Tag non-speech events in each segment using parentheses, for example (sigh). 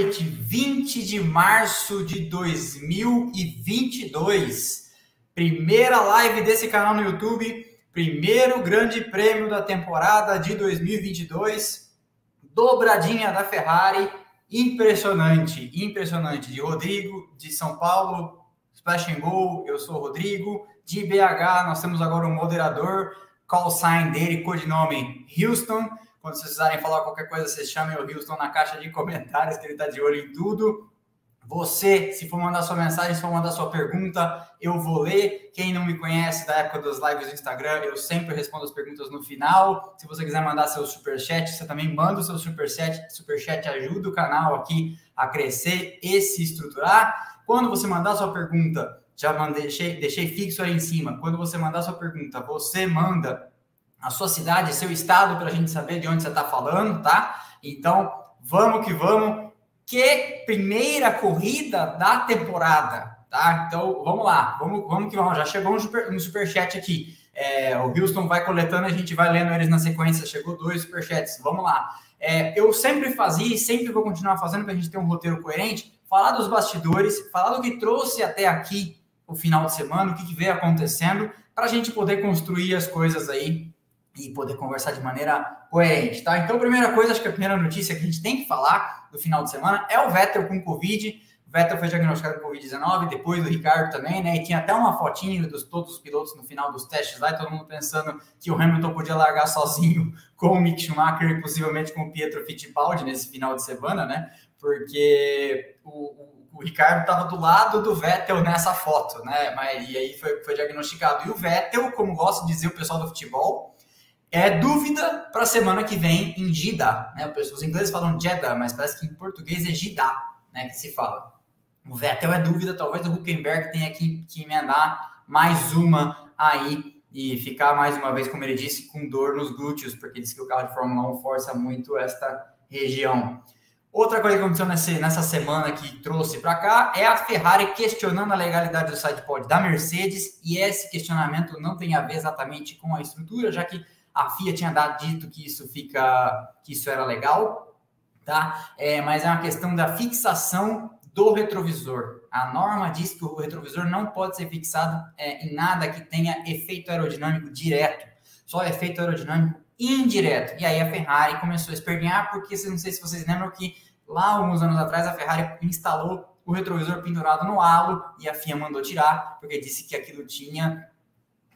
noite, boa noite. 20 de março de 2022. Primeira live desse canal no YouTube, primeiro grande prêmio da temporada de 2022. Dobradinha da Ferrari, impressionante, impressionante. De Rodrigo, de São Paulo, Splash and Go, eu sou o Rodrigo. De BH, nós temos agora um moderador, call sign dele, codinome Houston. Quando vocês precisarem falar qualquer coisa, vocês chamem o Houston na caixa de comentários, que ele está de olho em tudo. Você, se for mandar sua mensagem, se for mandar sua pergunta, eu vou ler. Quem não me conhece da época das lives do Instagram, eu sempre respondo as perguntas no final. Se você quiser mandar seu superchat, você também manda o seu superchat. Superchat ajuda o canal aqui a crescer e se estruturar. Quando você mandar sua pergunta, já mandei, deixei, deixei fixo aí em cima. Quando você mandar sua pergunta, você manda a sua cidade, seu estado, para a gente saber de onde você está falando, tá? Então, vamos que vamos. Que primeira corrida da temporada, tá? Então, vamos lá, vamos, vamos que vamos. Já chegou um, super, um superchat aqui. É, o Houston vai coletando, a gente vai lendo eles na sequência. Chegou dois superchats, vamos lá. É, eu sempre fazia e sempre vou continuar fazendo para a gente ter um roteiro coerente. Falar dos bastidores, falar do que trouxe até aqui o final de semana, o que, que veio acontecendo, para a gente poder construir as coisas aí e poder conversar de maneira coerente, tá? Então, primeira coisa, acho que a primeira notícia que a gente tem que falar do final de semana é o Vettel com Covid. O Vettel foi diagnosticado com Covid-19, depois do Ricardo também, né? E tinha até uma fotinha dos todos os pilotos no final dos testes lá, e todo mundo pensando que o Hamilton podia largar sozinho (laughs) com o Mick Schumacher e possivelmente com o Pietro Fittipaldi nesse final de semana, né? Porque o, o, o Ricardo estava do lado do Vettel nessa foto, né? Mas, e aí foi, foi diagnosticado. E o Vettel, como gosta de dizer o pessoal do futebol, é dúvida para a semana que vem em Jeddah. Né? Os ingleses falam Jeddah, mas parece que em português é Jeddah né, que se fala. O Vettel é dúvida, talvez o Huckenberg tenha que, que emendar mais uma aí e ficar mais uma vez, como ele disse, com dor nos glúteos, porque disse que o carro de Fórmula 1 força muito esta região. Outra coisa que aconteceu nessa semana que trouxe para cá é a Ferrari questionando a legalidade do sidepod da Mercedes, e esse questionamento não tem a ver exatamente com a estrutura, já que a FIA tinha dado dito que isso fica, que isso era legal, tá? É, mas é uma questão da fixação do retrovisor. A norma diz que o retrovisor não pode ser fixado é, em nada que tenha efeito aerodinâmico direto, só efeito aerodinâmico indireto. E aí a Ferrari começou a espernear, porque não sei se vocês lembram que lá alguns anos atrás a Ferrari instalou o retrovisor pendurado no halo e a FIA mandou tirar, porque disse que aquilo tinha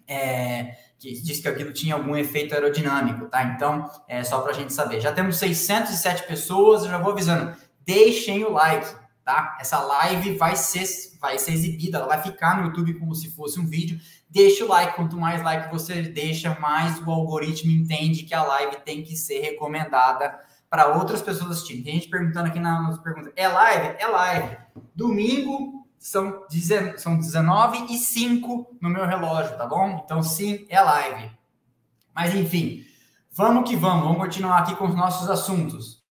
é, que disse que aquilo tinha algum efeito aerodinâmico, tá? Então, é só para a gente saber. Já temos 607 pessoas, eu já vou avisando. Deixem o like, tá? Essa live vai ser, vai ser exibida, ela vai ficar no YouTube como se fosse um vídeo. Deixa o like, quanto mais like você deixa, mais o algoritmo entende que a live tem que ser recomendada para outras pessoas assistirem. Tem gente perguntando aqui nas perguntas: é live? É live. Domingo, são, são 19 e 5 no meu relógio, tá bom? Então, sim, é live. Mas, enfim, vamos que vamos. Vamos continuar aqui com os nossos assuntos.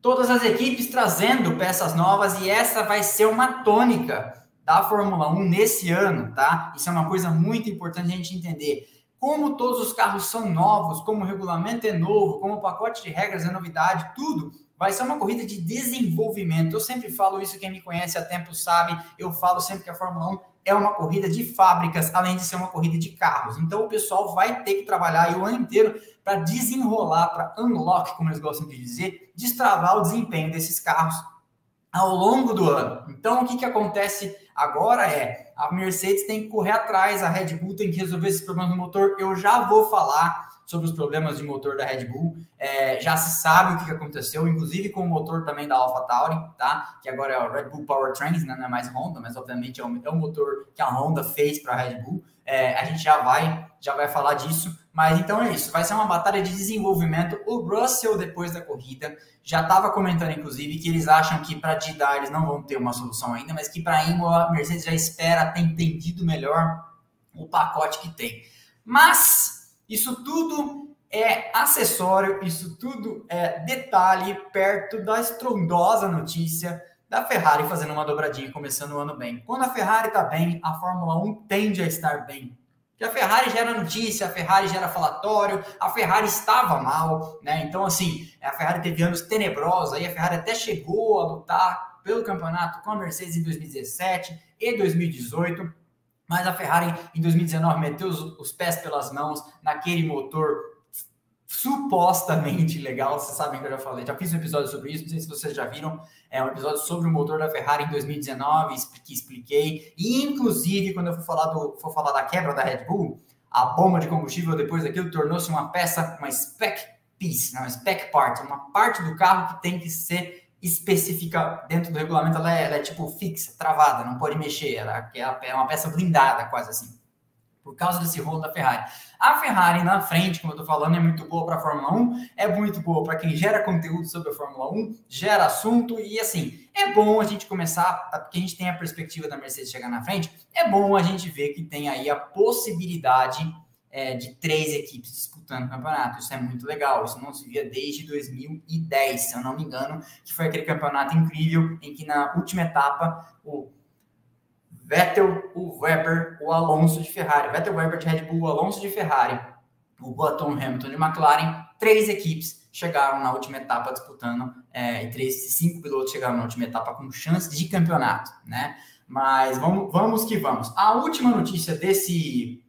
Todas as equipes trazendo peças novas e essa vai ser uma tônica da Fórmula 1 nesse ano, tá? Isso é uma coisa muito importante a gente entender. Como todos os carros são novos, como o regulamento é novo, como o pacote de regras é novidade, tudo vai ser uma corrida de desenvolvimento. Eu sempre falo isso, quem me conhece há tempo sabe, eu falo sempre que a Fórmula 1 é uma corrida de fábricas, além de ser uma corrida de carros. Então o pessoal vai ter que trabalhar o ano inteiro para desenrolar, para unlock, como eles gostam de dizer, destravar o desempenho desses carros ao longo do ano. Então o que, que acontece agora é a Mercedes tem que correr atrás, a Red Bull tem que resolver esses problemas no motor. Eu já vou falar sobre os problemas de motor da Red Bull. É, já se sabe o que aconteceu, inclusive com o motor também da AlphaTauri, tá? Que agora é o Red Bull Powertrains, né? não é mais Honda, mas obviamente é o, é o motor que a Honda fez para a Red Bull. É, a gente já vai, já vai falar disso. Mas então é isso, vai ser uma batalha de desenvolvimento. O Russell, depois da corrida, já estava comentando, inclusive, que eles acham que para Jeddah eles não vão ter uma solução ainda, mas que para Imola a Mercedes já espera ter entendido melhor o pacote que tem. Mas isso tudo é acessório, isso tudo é detalhe perto da estrondosa notícia da Ferrari fazendo uma dobradinha começando o ano bem. Quando a Ferrari está bem, a Fórmula 1 tende a estar bem. Que a Ferrari gera notícia, a Ferrari gera falatório, a Ferrari estava mal, né? Então, assim, a Ferrari teve anos tenebrosos, aí a Ferrari até chegou a lutar pelo campeonato com a Mercedes em 2017 e 2018, mas a Ferrari em 2019 meteu os, os pés pelas mãos naquele motor supostamente legal. Vocês sabem que eu já falei, já fiz um episódio sobre isso, não sei se vocês já viram. É um episódio sobre o motor da Ferrari em 2019, que expliquei. E, inclusive, quando eu for falar, do, for falar da quebra da Red Bull, a bomba de combustível depois daquilo tornou-se uma peça, uma spec piece, não, uma spec part, uma parte do carro que tem que ser específica dentro do regulamento, ela é, ela é tipo fixa, travada, não pode mexer, ela é uma peça blindada, quase assim por causa desse rolo da Ferrari. A Ferrari na frente, como eu estou falando, é muito boa para a Fórmula 1, é muito boa para quem gera conteúdo sobre a Fórmula 1, gera assunto e assim, é bom a gente começar, porque a gente tem a perspectiva da Mercedes chegar na frente, é bom a gente ver que tem aí a possibilidade é, de três equipes disputando o campeonato. Isso é muito legal, isso não se via desde 2010, se eu não me engano, que foi aquele campeonato incrível em que na última etapa o Vettel, o Weber, o Alonso de Ferrari. Vettel, Weber de Red Bull, o Alonso de Ferrari, o Button, Hamilton de McLaren. Três equipes chegaram na última etapa disputando, é, e três, cinco pilotos chegaram na última etapa com chance de campeonato, né? Mas vamos, vamos que vamos. A última notícia desse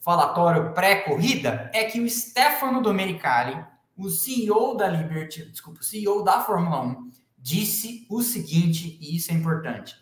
falatório pré-corrida é que o Stefano Domenicali, o CEO da Liberty, desculpa, o CEO da Fórmula 1, disse o seguinte, e isso é importante.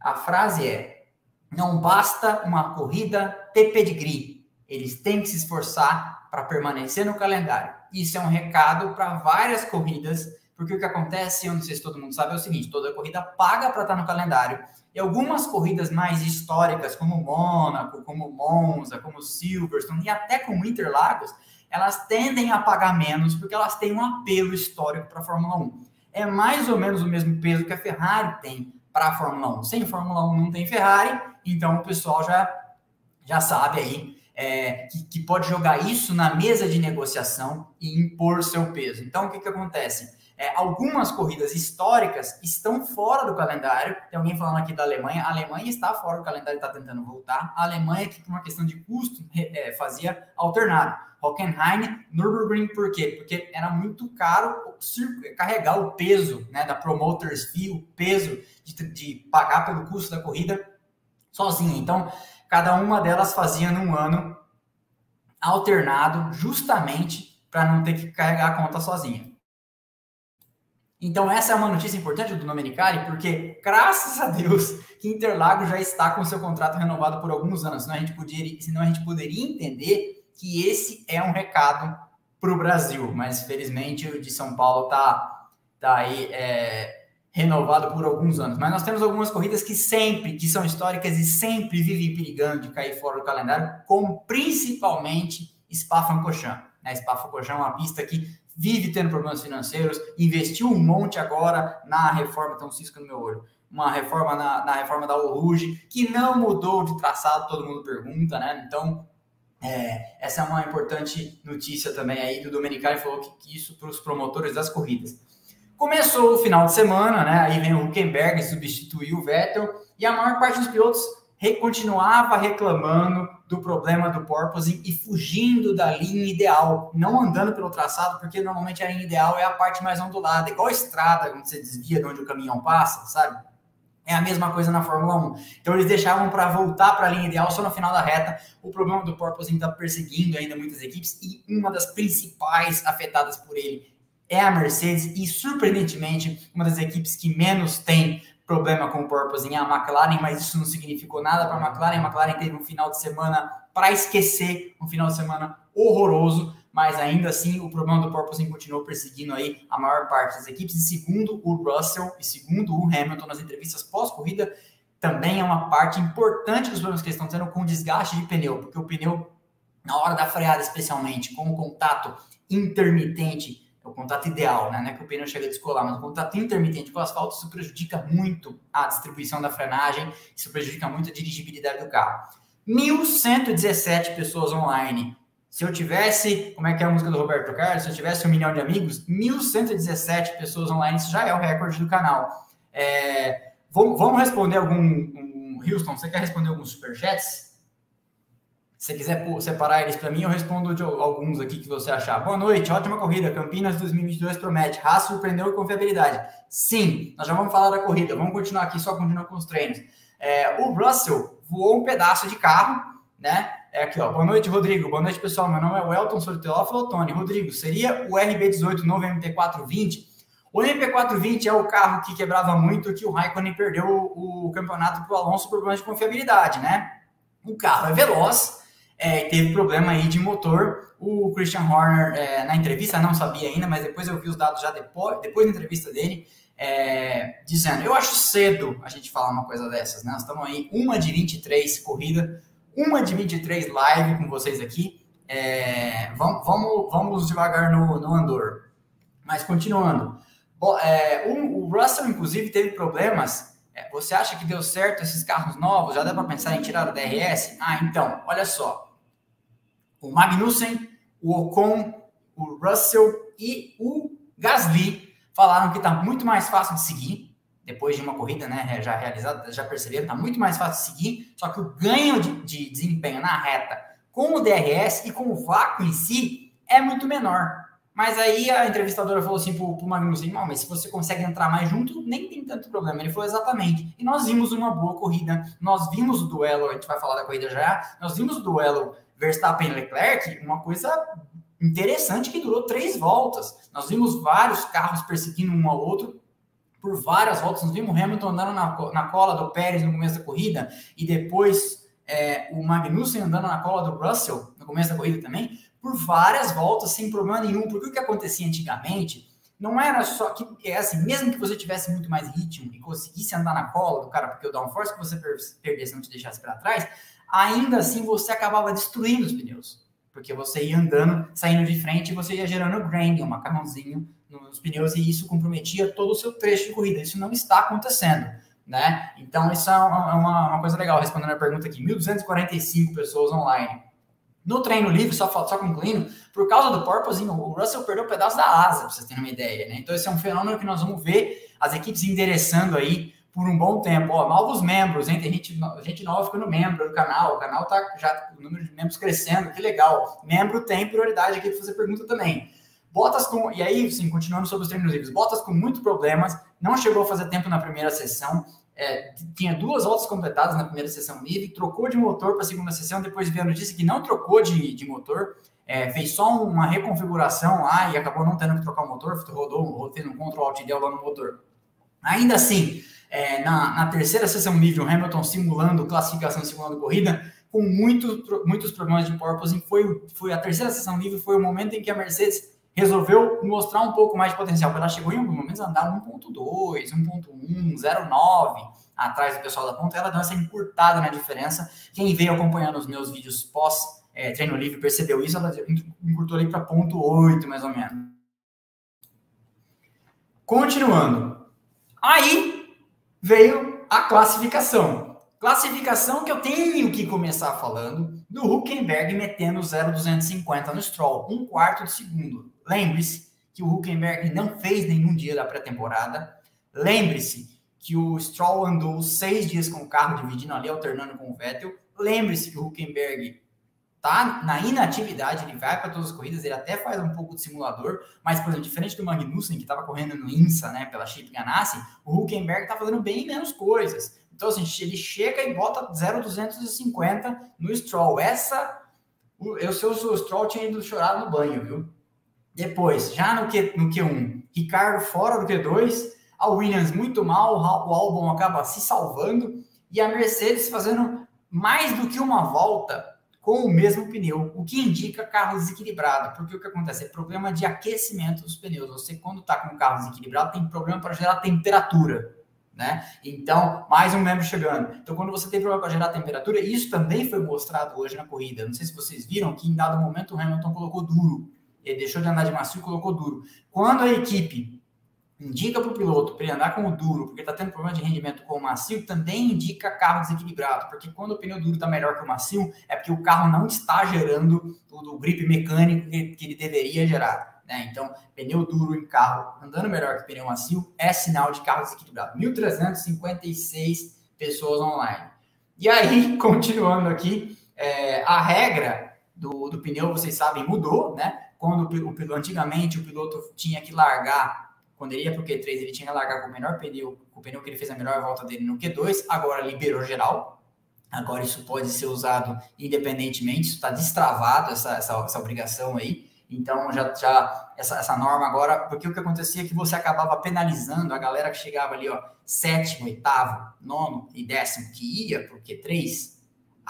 A frase é: não basta uma corrida ter pedigree, eles têm que se esforçar para permanecer no calendário. Isso é um recado para várias corridas, porque o que acontece, eu não sei se todo mundo sabe, é o seguinte: toda corrida paga para estar no calendário. E algumas corridas mais históricas, como Mônaco, como Monza, como Silverstone e até como Interlagos, elas tendem a pagar menos porque elas têm um apelo histórico para a Fórmula 1. É mais ou menos o mesmo peso que a Ferrari tem para a Fórmula 1. Sem Fórmula 1 não tem Ferrari, então o pessoal já, já sabe aí é, que, que, pode jogar isso na mesa de negociação e impor seu peso. Então, o que, que acontece? É, algumas corridas históricas estão fora do calendário. Tem alguém falando aqui da Alemanha. A Alemanha está fora do calendário, está tentando voltar. A Alemanha, que por uma questão de custo, é, fazia alternado. Hockenheim, Nürburgring, por quê? Porque era muito caro carregar o peso né, da promoters fee, o peso de, de pagar pelo custo da corrida sozinho. Então, cada uma delas fazia num ano alternado, justamente para não ter que carregar a conta sozinha. Então, essa é uma notícia importante do Domenicali, porque, graças a Deus, que Interlagos já está com seu contrato renovado por alguns anos, senão a gente poderia, senão a gente poderia entender que esse é um recado para o Brasil, mas felizmente o de São Paulo está tá aí é, renovado por alguns anos. Mas nós temos algumas corridas que sempre, que são históricas e sempre vivem perigando de cair fora do calendário, como principalmente Spa-Francorchamps. Né? Spa-Francorchamps é uma pista que vive tendo problemas financeiros, investiu um monte agora na reforma, então cisca no meu olho, uma reforma na, na reforma da Oruge, que não mudou de traçado, todo mundo pergunta, né? Então, é, essa é uma importante notícia também aí do Domenicali, falou que, que isso para os promotores das corridas. Começou o final de semana, né? Aí vem o Huckenberg substituiu o Vettel, e a maior parte dos pilotos re, continuava reclamando do problema do porpoising e fugindo da linha ideal, não andando pelo traçado, porque normalmente a linha ideal é a parte mais ondulada, igual a estrada, quando você desvia de onde o caminhão passa, sabe? É a mesma coisa na Fórmula 1. Então eles deixavam para voltar para a linha ideal só no final da reta. O problema do porpoising está perseguindo ainda muitas equipes e uma das principais afetadas por ele é a Mercedes e surpreendentemente uma das equipes que menos tem problema com o porpoising a McLaren, mas isso não significou nada para a McLaren. A McLaren teve um final de semana para esquecer, um final de semana horroroso, mas ainda assim o problema do porpoising continuou perseguindo aí a maior parte das equipes. E segundo o Russell e segundo o Hamilton nas entrevistas pós-corrida, também é uma parte importante dos problemas que eles estão tendo com o desgaste de pneu, porque o pneu, na hora da freada especialmente, com o contato intermitente o contato ideal, né? Não é que o pneu chega a descolar, mas o contato intermitente com o asfalto, isso prejudica muito a distribuição da frenagem, isso prejudica muito a dirigibilidade do carro. 1.117 pessoas online. Se eu tivesse, como é que é a música do Roberto Carlos? Se eu tivesse um milhão de amigos, 1.117 pessoas online, isso já é o recorde do canal. É, vamos, vamos responder algum. Um, Houston, você quer responder alguns superchats? Se quiser separar eles para mim, eu respondo de alguns aqui que você achar. Boa noite, ótima corrida. Campinas 2022 promete. Haas surpreendeu com confiabilidade. Sim, nós já vamos falar da corrida. Vamos continuar aqui, só continuar com os treinos. É, o Russell voou um pedaço de carro, né? É aqui, ó. Boa noite, Rodrigo. Boa noite, pessoal. Meu nome é Welton, sou do Teófilo. Rodrigo, seria o RB18 novo MP420? O MP420 é o carro que quebrava muito, que o Raikkonen perdeu o, o campeonato para o Alonso por problemas de confiabilidade, né? O carro é veloz, é, teve problema aí de motor. O Christian Horner, é, na entrevista, não sabia ainda, mas depois eu vi os dados já depois, depois da entrevista dele, é, dizendo: Eu acho cedo a gente falar uma coisa dessas, né? Nós estamos aí, uma de 23 corrida, uma de 23 live com vocês aqui. É, vamos, vamos, vamos devagar no, no Andor. Mas continuando. Bom, é, o, Russell, inclusive, teve problemas é, você acha que deu certo esses carros novos? Já dá para pensar em tirar o DRS? Ah, então, olha só o Magnussen, o Ocon, o Russell e o Gasly falaram que está muito mais fácil de seguir, depois de uma corrida né, já realizada, já perceberam, está muito mais fácil de seguir, só que o ganho de, de desempenho na reta com o DRS e com o vácuo em si é muito menor. Mas aí a entrevistadora falou assim pro, pro Magnussen, não, mas se você consegue entrar mais junto, nem tem tanto problema. Ele falou exatamente. E nós vimos uma boa corrida, nós vimos o duelo, a gente vai falar da corrida já, nós vimos o duelo Verstappen e Leclerc, uma coisa interessante que durou três voltas. Nós vimos vários carros perseguindo um ao outro por várias voltas. Nós vimos Hamilton andando na, na cola do Pérez no começo da corrida e depois é, o Magnussen andando na cola do Russell no começo da corrida também, por várias voltas sem problema nenhum. Porque o que acontecia antigamente não era só que, é assim, mesmo que você tivesse muito mais ritmo e conseguisse andar na cola do cara, porque o downforce que você perdesse não te deixasse para trás, ainda assim você acabava destruindo os pneus. Porque você ia andando, saindo de frente e você ia gerando graining, um macarrãozinho nos pneus, e isso comprometia todo o seu trecho de corrida. Isso não está acontecendo. Né? Então, isso é uma, é uma coisa legal, respondendo a pergunta aqui. 1.245 pessoas online. No treino livre, só, só concluindo, por causa do porpoising, o Russell perdeu um pedaço da asa, para vocês terem uma ideia. Né? Então, esse é um fenômeno que nós vamos ver as equipes endereçando aí por um bom tempo. Ó, novos membros, hein? Tem gente, gente nova ficando membro do canal. O canal tá já o número de membros crescendo, que legal. Membro tem prioridade aqui para fazer pergunta também. Botas com. E aí, sim, continuando sobre os treinos livres, Botas com muitos problemas, não chegou a fazer tempo na primeira sessão. É, tinha duas voltas completadas na primeira sessão livre, trocou de motor para a segunda sessão, depois veio a notícia que não trocou de, de motor, é, fez só uma reconfiguração lá e acabou não tendo que trocar o motor, rodou, fez um Ctrl Alt Del lá no motor. Ainda assim, é, na, na, terceira sessão livre, o Hamilton simulando classificação, simulando corrida, com muito, muitos problemas de porpoising. Foi, foi a terceira sessão livre, foi o momento em que a Mercedes resolveu mostrar um pouco mais de potencial. Ela chegou em alguns momentos a andar 1.2, 1.1, 0.9 atrás do pessoal da ponta. Ela deu essa encurtada na diferença. Quem veio acompanhando os meus vídeos pós é, treino livre percebeu isso. Ela encurtou ali para 0.8 mais ou menos. Continuando. Aí veio a classificação. Classificação que eu tenho que começar falando do Huckenberg metendo 0,250 no Stroll, um quarto de segundo. Lembre-se que o Huckenberg não fez nenhum dia da pré-temporada. Lembre-se que o Stroll andou seis dias com o carro, dividindo ali, alternando com o Vettel. Lembre-se que o Huckenberg tá na inatividade, ele vai para todas as corridas, ele até faz um pouco de simulador, mas, por exemplo, diferente do Magnussen, que estava correndo no INSA, né, pela Chip Ganassi, o Huckenberg tá fazendo bem menos coisas. Então, assim, ele chega e bota 0,250 no Stroll. Essa, eu, se o Stroll, tinha ido chorar no banho, viu? Depois, já no, Q, no Q1, Ricardo fora do Q2, a Williams muito mal, o Albon acaba se salvando, e a Mercedes fazendo mais do que uma volta com o mesmo pneu, o que indica carro desequilibrado, porque o que acontece é problema de aquecimento dos pneus. Você, quando está com o carro desequilibrado, tem problema para gerar temperatura. Né? Então, mais um membro chegando. Então, quando você tem problema para gerar temperatura, isso também foi mostrado hoje na corrida. Não sei se vocês viram que em dado momento o Hamilton colocou duro. Ele deixou de andar de macio e colocou duro. Quando a equipe indica para o piloto para ele andar com o duro, porque está tendo problema de rendimento com o macio, também indica carro desequilibrado, porque quando o pneu duro está melhor que o macio, é porque o carro não está gerando o, o grip mecânico que, que ele deveria gerar. Né? Então, pneu duro em carro andando melhor que pneu macio é sinal de carro desequilibrado. 1.356 pessoas online. E aí, (laughs) continuando aqui, é, a regra do, do pneu, vocês sabem, mudou, né? Quando o, o, antigamente o piloto tinha que largar, quando ele ia para o Q3, ele tinha que largar com o menor pneu, com o pneu que ele fez a melhor volta dele no Q2, agora liberou geral. Agora isso pode ser usado independentemente, isso está destravado, essa, essa, essa obrigação aí. Então, já, já essa, essa norma agora, porque o que acontecia é que você acabava penalizando a galera que chegava ali, ó, sétimo, oitavo, nono e décimo, que ia para o Q3,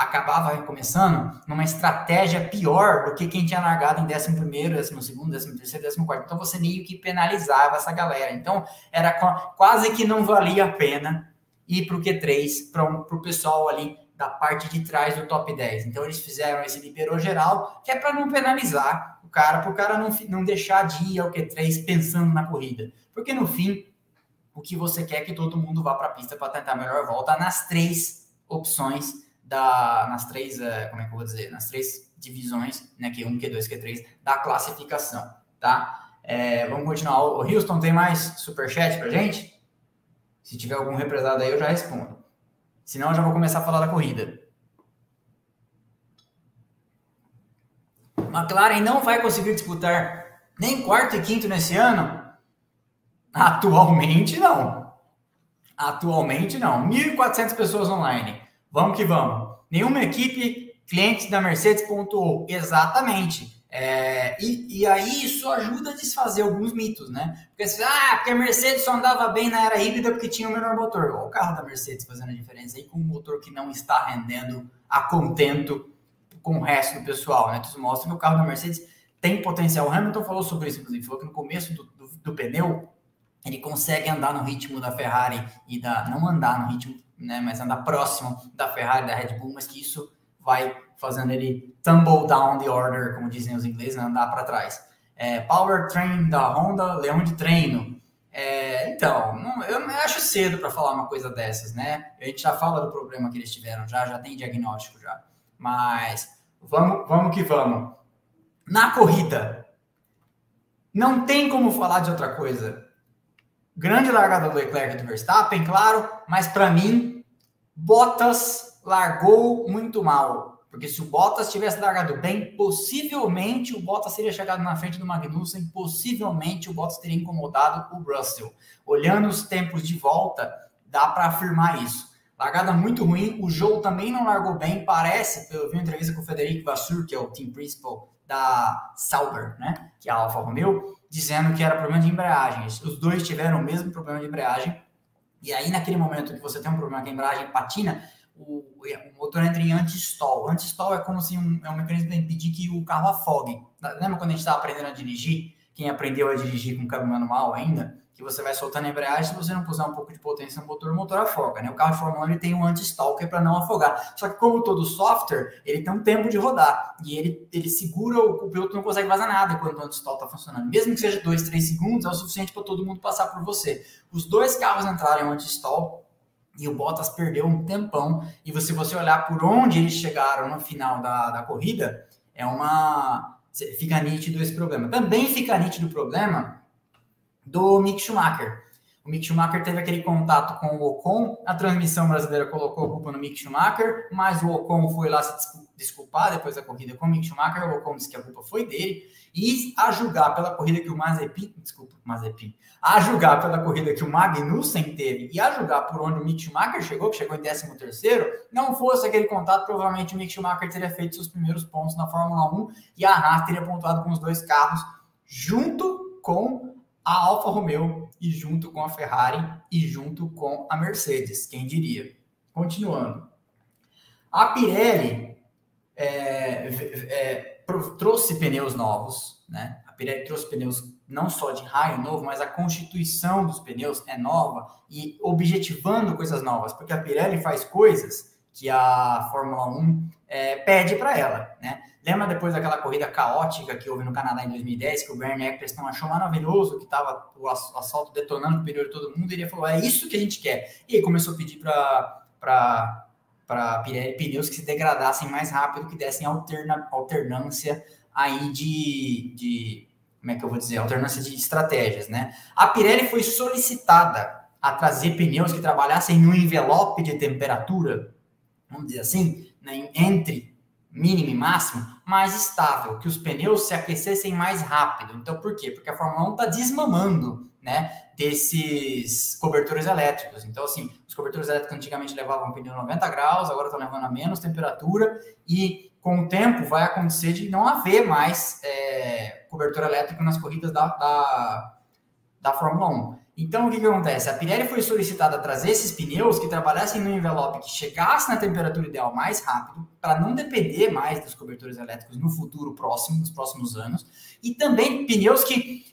acabava recomeçando numa estratégia pior do que quem tinha largado em décimo primeiro, décimo segundo, décimo terceiro, décimo quarto. Então, você meio que penalizava essa galera. Então, era quase que não valia a pena ir para o Q3 para o pessoal ali da parte de trás do top 10. Então, eles fizeram esse liberou geral, que é para não penalizar o cara, para o cara não, não deixar de ir ao Q3 pensando na corrida. Porque, no fim, o que você quer é que todo mundo vá para a pista para tentar a melhor volta nas três opções, da, nas três, é, como é que eu vou dizer, nas três divisões, né, Q1, Q2, Q3, da classificação, tá? É, vamos continuar. O Houston tem mais superchat para gente? Se tiver algum represado aí, eu já respondo. Senão eu já vou começar a falar da corrida. McLaren não vai conseguir disputar nem quarto e quinto nesse ano? Atualmente não. Atualmente não. 1.400 pessoas online. Vamos que vamos. Nenhuma equipe, clientes da Mercedes pontuou. Exatamente. É, e, e, aí isso ajuda a desfazer alguns mitos, né? Porque você, ah, porque a Mercedes só andava bem na era híbrida porque tinha o menor motor. Olha o carro da Mercedes fazendo a diferença aí com um motor que não está rendendo a contento com o resto do pessoal, né? Isso mostra que o carro da Mercedes tem potencial. O Hamilton falou sobre isso, inclusive, falou que no começo do, do, do pneu ele consegue andar no ritmo da Ferrari e da não andar no ritmo, né, mas andar próximo da Ferrari, da Red Bull, mas que isso vai fazendo ele tumble down the order, como dizem os ingleses, né? andar para trás. É, power Train da Honda, leão de treino. É, então, não, eu acho cedo para falar uma coisa dessas, né? A gente já fala do problema que eles tiveram, já, já tem diagnóstico já. Mas vamos, vamos que vamos. Na corrida, não tem como falar de outra coisa. Grande largada do Leclerc e do Verstappen, claro, mas para mim, Bottas largou muito mal. Porque se o Bottas tivesse largado bem, possivelmente o Bottas teria chegado na frente do Magnussen, possivelmente o Bottas teria incomodado o Russell. Olhando os tempos de volta, dá para afirmar isso. Largada muito ruim, o Joe também não largou bem, parece, eu vi uma entrevista com o Federico Vassur, que é o team principal da Sauber, né, que é a Alfa Romeo, dizendo que era problema de embreagem. Os dois tiveram o mesmo problema de embreagem, e aí naquele momento que você tem um problema que a embreagem patina, o, o motor entra em anti-stall. Anti-stall é como se um, é um mecanismo para impedir que o carro afogue. Lembra quando a gente estava aprendendo a dirigir? Quem aprendeu a dirigir com câmbio manual ainda, que você vai soltando a embreagem, se você não puser um pouco de potência no motor, o motor afoga, né? O carro de Fórmula 1 ele tem um é para não afogar. Só que como todo software, ele tem um tempo de rodar e ele, ele segura, o, o piloto não consegue vazar nada enquanto o anti-stall está funcionando. Mesmo que seja 2, 3 segundos, é o suficiente para todo mundo passar por você. Os dois carros entrarem em anti-stall, e o Bottas perdeu um tempão. E se você olhar por onde eles chegaram no final da, da corrida, é uma. Fica nítido esse problema. Também fica nítido o problema do Mick Schumacher. O Mick Schumacher teve aquele contato com o Ocon, a transmissão brasileira colocou a culpa no Mick Schumacher, mas o Ocon foi lá se desculpar depois da corrida com o Mick Schumacher, o Ocon disse que a culpa foi dele, e a julgar pela corrida que o Mazepin, desculpa, Mazepin, a julgar pela corrida que o Magnussen teve e a julgar por onde o Mick Schumacher chegou, que chegou em 13 terceiro, não fosse aquele contato, provavelmente o Mick Schumacher teria feito seus primeiros pontos na Fórmula 1 e a Haas teria pontuado com os dois carros junto com a Alfa Romeo e junto com a Ferrari e junto com a Mercedes, quem diria. Continuando. A Pirelli é, é, trouxe pneus novos, né? A Pirelli trouxe pneus não só de raio novo, mas a constituição dos pneus é nova e objetivando coisas novas, porque a Pirelli faz coisas que a Fórmula 1 é, pede para ela, né? Lembra depois daquela corrida caótica que houve no Canadá em 2010, que o Bernie Eccleston achou maravilhoso, que estava o assalto detonando o pneu de todo mundo, e ele falou, é isso que a gente quer. E aí começou a pedir para para pneus que se degradassem mais rápido, que dessem alterna, alternância aí de, de como é que eu vou dizer, alternância de estratégias, né? A Pirelli foi solicitada a trazer pneus que trabalhassem no envelope de temperatura, vamos dizer assim, né, entre mínimo e máximo mais estável, que os pneus se aquecessem mais rápido. Então, por quê? Porque a Fórmula 1 está desmamando né, desses cobertores elétricos. Então, assim, os cobertores elétricos antigamente levavam pneu 90 graus, agora estão levando a menos temperatura, e com o tempo vai acontecer de não haver mais é, cobertor elétrico nas corridas da, da, da Fórmula 1. Então, o que, que acontece? A Pirelli foi solicitada a trazer esses pneus que trabalhassem no envelope que chegasse na temperatura ideal mais rápido, para não depender mais dos cobertores elétricos no futuro próximo, nos próximos anos, e também pneus que,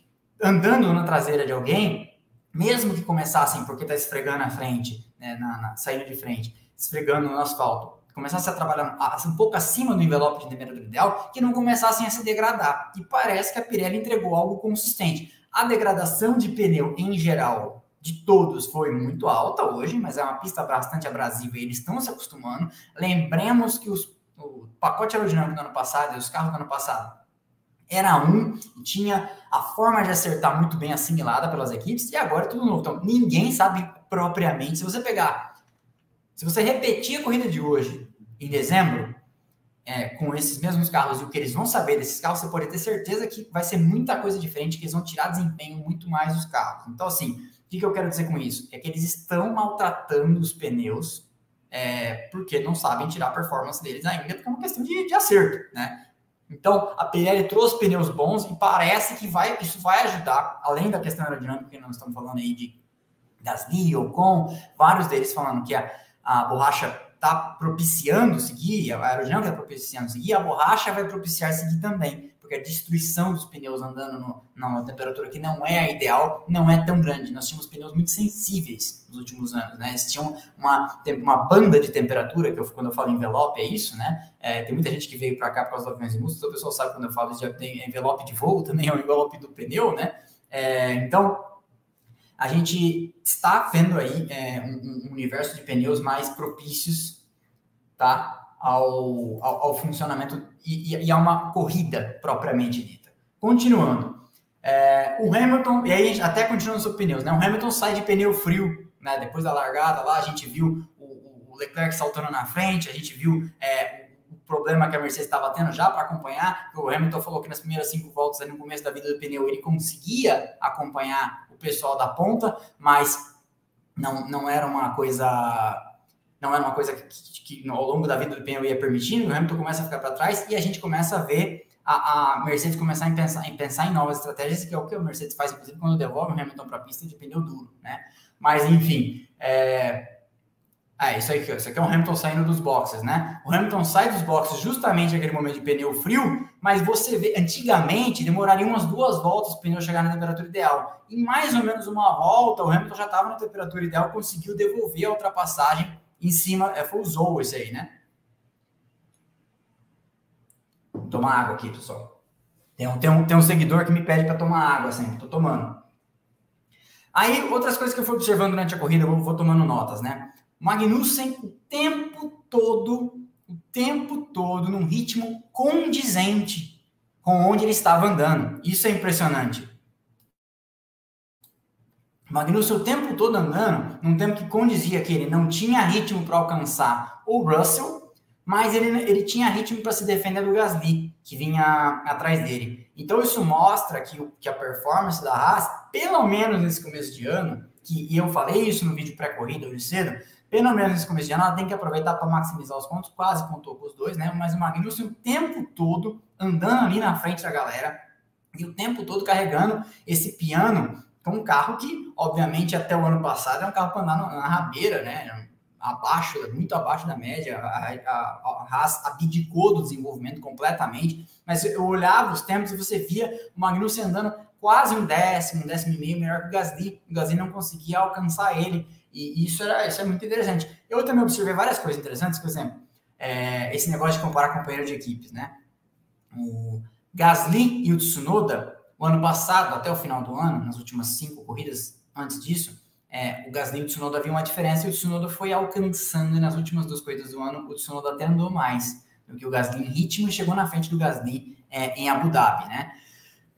andando na traseira de alguém, mesmo que começassem porque está esfregando a frente, né, na, na, saindo de frente, esfregando no asfalto, começasse a trabalhar um pouco acima do envelope de temperatura ideal, que não começassem a se degradar. E parece que a Pirelli entregou algo consistente. A degradação de pneu em geral de todos foi muito alta hoje, mas é uma pista bastante abrasiva e eles estão se acostumando. Lembremos que os, o pacote aerodinâmico do ano passado e os carros do ano passado era um, tinha a forma de acertar muito bem assimilada pelas equipes, e agora é tudo novo. Então, ninguém sabe propriamente. Se você pegar, se você repetir a corrida de hoje em dezembro, é, com esses mesmos carros e o que eles vão saber desses carros, você pode ter certeza que vai ser muita coisa diferente, que eles vão tirar desempenho muito mais dos carros. Então, assim, o que, que eu quero dizer com isso? É que eles estão maltratando os pneus é, porque não sabem tirar a performance deles ainda, porque é uma questão de, de acerto, né? Então, a Pirelli trouxe pneus bons e parece que vai, isso vai ajudar, além da questão aerodinâmica que nós estamos falando aí de Gasly, com vários deles falando que a, a borracha está propiciando seguir, a aerodinâmica está propiciando seguir, a borracha vai propiciar seguir também, porque a destruição dos pneus andando no, numa temperatura que não é a ideal não é tão grande. Nós tínhamos pneus muito sensíveis nos últimos anos, né? Eles tinham uma, uma banda de temperatura, que eu, quando eu falo envelope é isso, né? É, tem muita gente que veio para cá por causa do aviões e músculos, o pessoal sabe quando eu falo de envelope de voo, também é o envelope do pneu, né? É, então, a gente está vendo aí é, um, um, universo de pneus mais propícios tá, ao, ao, ao funcionamento e, e, a uma corrida propriamente dita. Continuando, é, o Hamilton, e aí até continuando sobre pneus, né? O Hamilton sai de pneu frio, né? Depois da largada lá, a gente viu o, o Leclerc saltando na frente, a gente viu é, problema que a Mercedes estava tendo já para acompanhar. O Hamilton falou que nas primeiras cinco voltas, no começo da vida do pneu, ele conseguia acompanhar pessoal da ponta, mas não, não era uma coisa não era uma coisa que, que, que, ao longo da vida do pneu ia permitindo. O Hamilton começa a ficar para trás e a gente começa a ver a, a, Mercedes começar a pensar, em pensar em novas estratégias, que é o que a Mercedes faz, inclusive, quando devolve o Hamilton para a pista de pneu duro, né? Mas, enfim, é, é, isso aí, isso aqui é o Hamilton saindo dos boxes, né? O Hamilton sai dos boxes justamente naquele momento de pneu frio, mas você vê, antigamente demoraria umas duas voltas para o pneu chegar na temperatura ideal. Em mais ou menos uma volta, o Hamilton já estava na temperatura ideal, conseguiu devolver a ultrapassagem em cima, é, foi Zou esse aí, né? Vou tomar água aqui, pessoal. Tem um, tem um, tem um seguidor que me pede para tomar água sempre, tô tomando. Aí, outras coisas que eu fui observando durante a corrida, eu vou, vou tomando notas, né? Magnussen o tempo todo, o tempo todo, num ritmo condizente com onde ele estava andando. Isso é impressionante. Magnussen o tempo todo andando, num tempo que condizia que ele não tinha ritmo para alcançar o Russell, mas ele, ele tinha ritmo para se defender do Gasly, que vinha atrás dele. Então isso mostra que, que a performance da Haas, pelo menos nesse começo de ano, que e eu falei isso no vídeo pré-corrida hoje cedo, pelo menos nesse começo de ano, ela tem que aproveitar para maximizar os pontos, quase pontuou com os dois, né? Mas o Magnussen o tempo todo andando ali na frente da galera e o tempo todo carregando esse piano com um carro que, obviamente, até o ano passado é um carro para andar na rabeira, né? Abaixo, muito abaixo da média. A, a, a Haas abdicou do desenvolvimento completamente, mas eu olhava os tempos e você via o Magnussen andando quase um décimo, um décimo e meio melhor que o Gasly. O Gasly não conseguia alcançar ele. E isso, era, isso é muito interessante. Eu também observei várias coisas interessantes, por exemplo, é, esse negócio de comparar companheiro de equipes, né? O Gasly e o Tsunoda, o ano passado, até o final do ano, nas últimas cinco corridas antes disso, é, o Gasly e o Tsunoda haviam uma diferença e o Tsunoda foi alcançando nas últimas duas corridas do ano, o Tsunoda até andou mais do que o Gasly em ritmo e chegou na frente do Gasly é, em Abu Dhabi, né?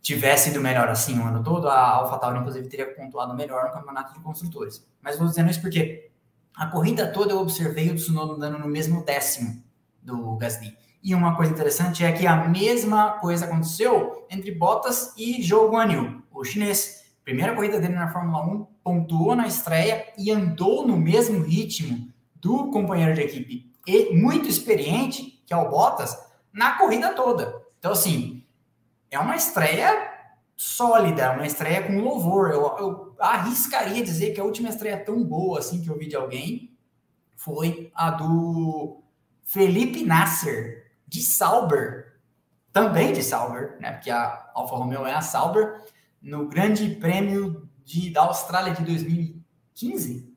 Tivesse ido melhor assim o ano todo, a AlphaTauri, inclusive, teria pontuado melhor no campeonato de construtores. Mas vou dizendo isso porque a corrida toda eu observei o Tsunoda andando no mesmo décimo do Gasly. E uma coisa interessante é que a mesma coisa aconteceu entre Bottas e Zhou Guanyu, o chinês. Primeira corrida dele na Fórmula 1, pontuou na estreia e andou no mesmo ritmo do companheiro de equipe e muito experiente, que é o Bottas, na corrida toda. Então, assim, é uma estreia sólida, uma estreia com louvor. Eu, eu arriscaria dizer que a última estreia tão boa assim que eu vi de alguém foi a do Felipe Nasser, de Sauber, também de Sauber, né? Porque a Alfa Romeo é a Sauber, no Grande Prêmio de, da Austrália de 2015.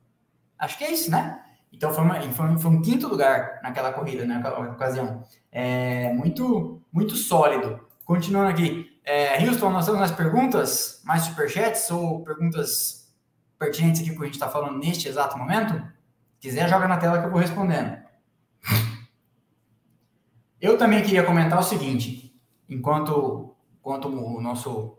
Acho que é isso, né? Então foi, uma, foi, foi um quinto lugar naquela corrida, né, naquela ocasião. É, muito, muito sólido. Continuando aqui. É, Houston, nós temos mais perguntas, mais superchats ou perguntas pertinentes aqui que a gente está falando neste exato momento? Se quiser, joga na tela que eu vou respondendo. Eu também queria comentar o seguinte, enquanto, enquanto o nosso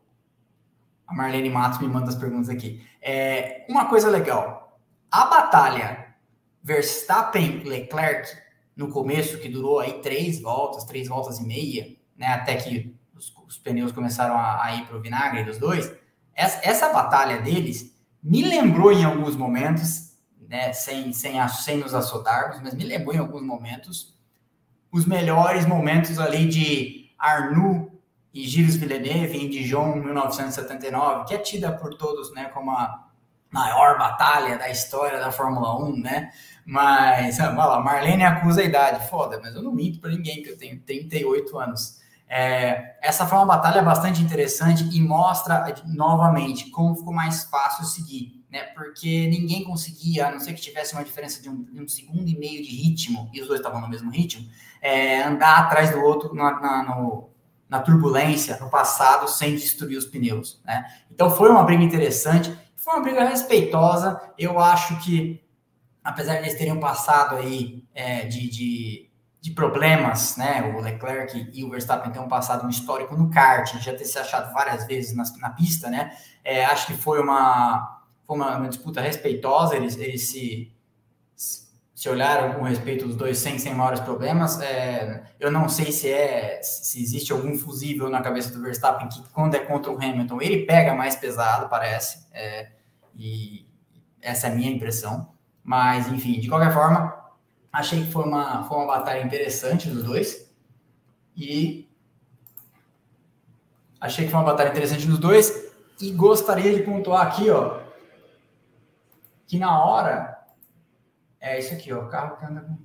a Marlene Matos me manda as perguntas aqui. É, uma coisa legal, a batalha Verstappen-Leclerc no começo, que durou aí três voltas, três voltas e meia, né, até que os, os pneus começaram a, a ir para o vinagre dos dois, essa, essa, batalha deles me lembrou em alguns momentos, né, sem, sem, sem nos assodarmos, mas me lembrou em alguns momentos os melhores momentos ali de Arnoux e Gilles Villeneuve em Dijon, 1979, que é tida por todos né, como a maior batalha da história da Fórmula 1, né? Mas, (laughs) olha lá, Marlene acusa a idade. Foda, mas eu não minto para ninguém, que eu tenho 38 anos. É, essa foi uma batalha bastante interessante e mostra novamente como ficou mais fácil seguir né? Porque ninguém conseguia, a não ser que tivesse uma diferença de um, de um segundo e meio de ritmo, e os dois estavam no mesmo ritmo, é, andar atrás do outro na, na, no, na, turbulência, no passado, sem destruir os pneus, né? Então foi uma briga interessante, foi uma briga respeitosa. Eu acho que, apesar de eles terem passado aí é, de, de, de, problemas, né? O Leclerc e o Verstappen têm passado um histórico no kart, já ter se achado várias vezes na, na pista, né? É, acho que foi uma foi uma, uma disputa respeitosa, eles, eles se, se olharam com respeito dos dois sem, sem maiores problemas. É, eu não sei se é se existe algum fusível na cabeça do Verstappen que quando é contra o Hamilton ele pega mais pesado, parece. É, e essa é a minha impressão. Mas, enfim, de qualquer forma, achei que foi uma, foi uma batalha interessante dos dois. E achei que foi uma batalha interessante dos dois. E gostaria de pontuar aqui, ó, que na hora. É isso aqui, ó. O carro que anda com.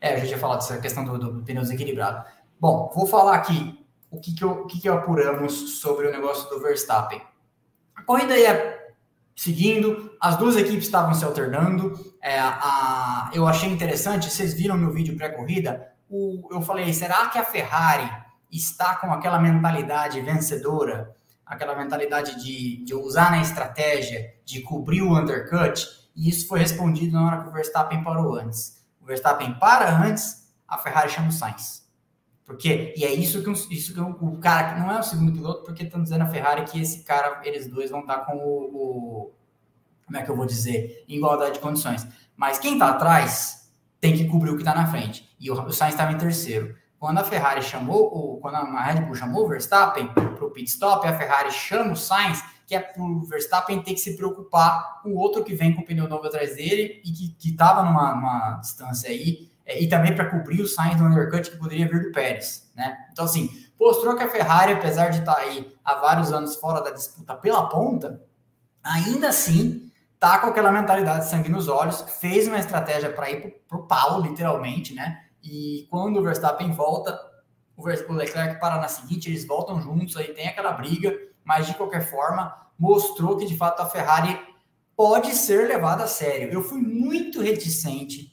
É, eu já tinha falado dessa questão do, do pneu desequilibrado. Bom, vou falar aqui o que, que, eu, o que, que apuramos sobre o negócio do Verstappen. A corrida ia seguindo, as duas equipes estavam se alternando. É, a, eu achei interessante, vocês viram meu vídeo pré-corrida, eu falei, será que a Ferrari está com aquela mentalidade vencedora aquela mentalidade de, de usar na estratégia, de cobrir o undercut, e isso foi respondido na hora que o Verstappen parou antes. O Verstappen para antes, a Ferrari chama o Sainz. Porque, e é isso que, isso que o cara que não é o segundo piloto, porque estão dizendo a Ferrari que esse cara, eles dois vão estar com o, o como é que eu vou dizer, em igualdade de condições. Mas quem está atrás tem que cobrir o que está na frente. E o, o Sainz estava em terceiro. Quando a Ferrari chamou, ou quando a Red Bull chamou o Verstappen para o pit stop, a Ferrari chama o Sainz, que é para o Verstappen ter que se preocupar com o outro que vem com o pneu novo atrás dele e que estava numa, numa, distância aí, e também para cobrir o Sainz do undercut que poderia vir do Pérez, né? Então, assim, mostrou que a Ferrari, apesar de estar tá aí há vários anos fora da disputa pela ponta, ainda assim tá com aquela mentalidade de sangue nos olhos, fez uma estratégia para ir para o pau, literalmente, né? E quando o Verstappen volta, o Leclerc para na seguinte, eles voltam juntos, aí tem aquela briga, mas de qualquer forma, mostrou que de fato a Ferrari pode ser levada a sério. Eu fui muito reticente,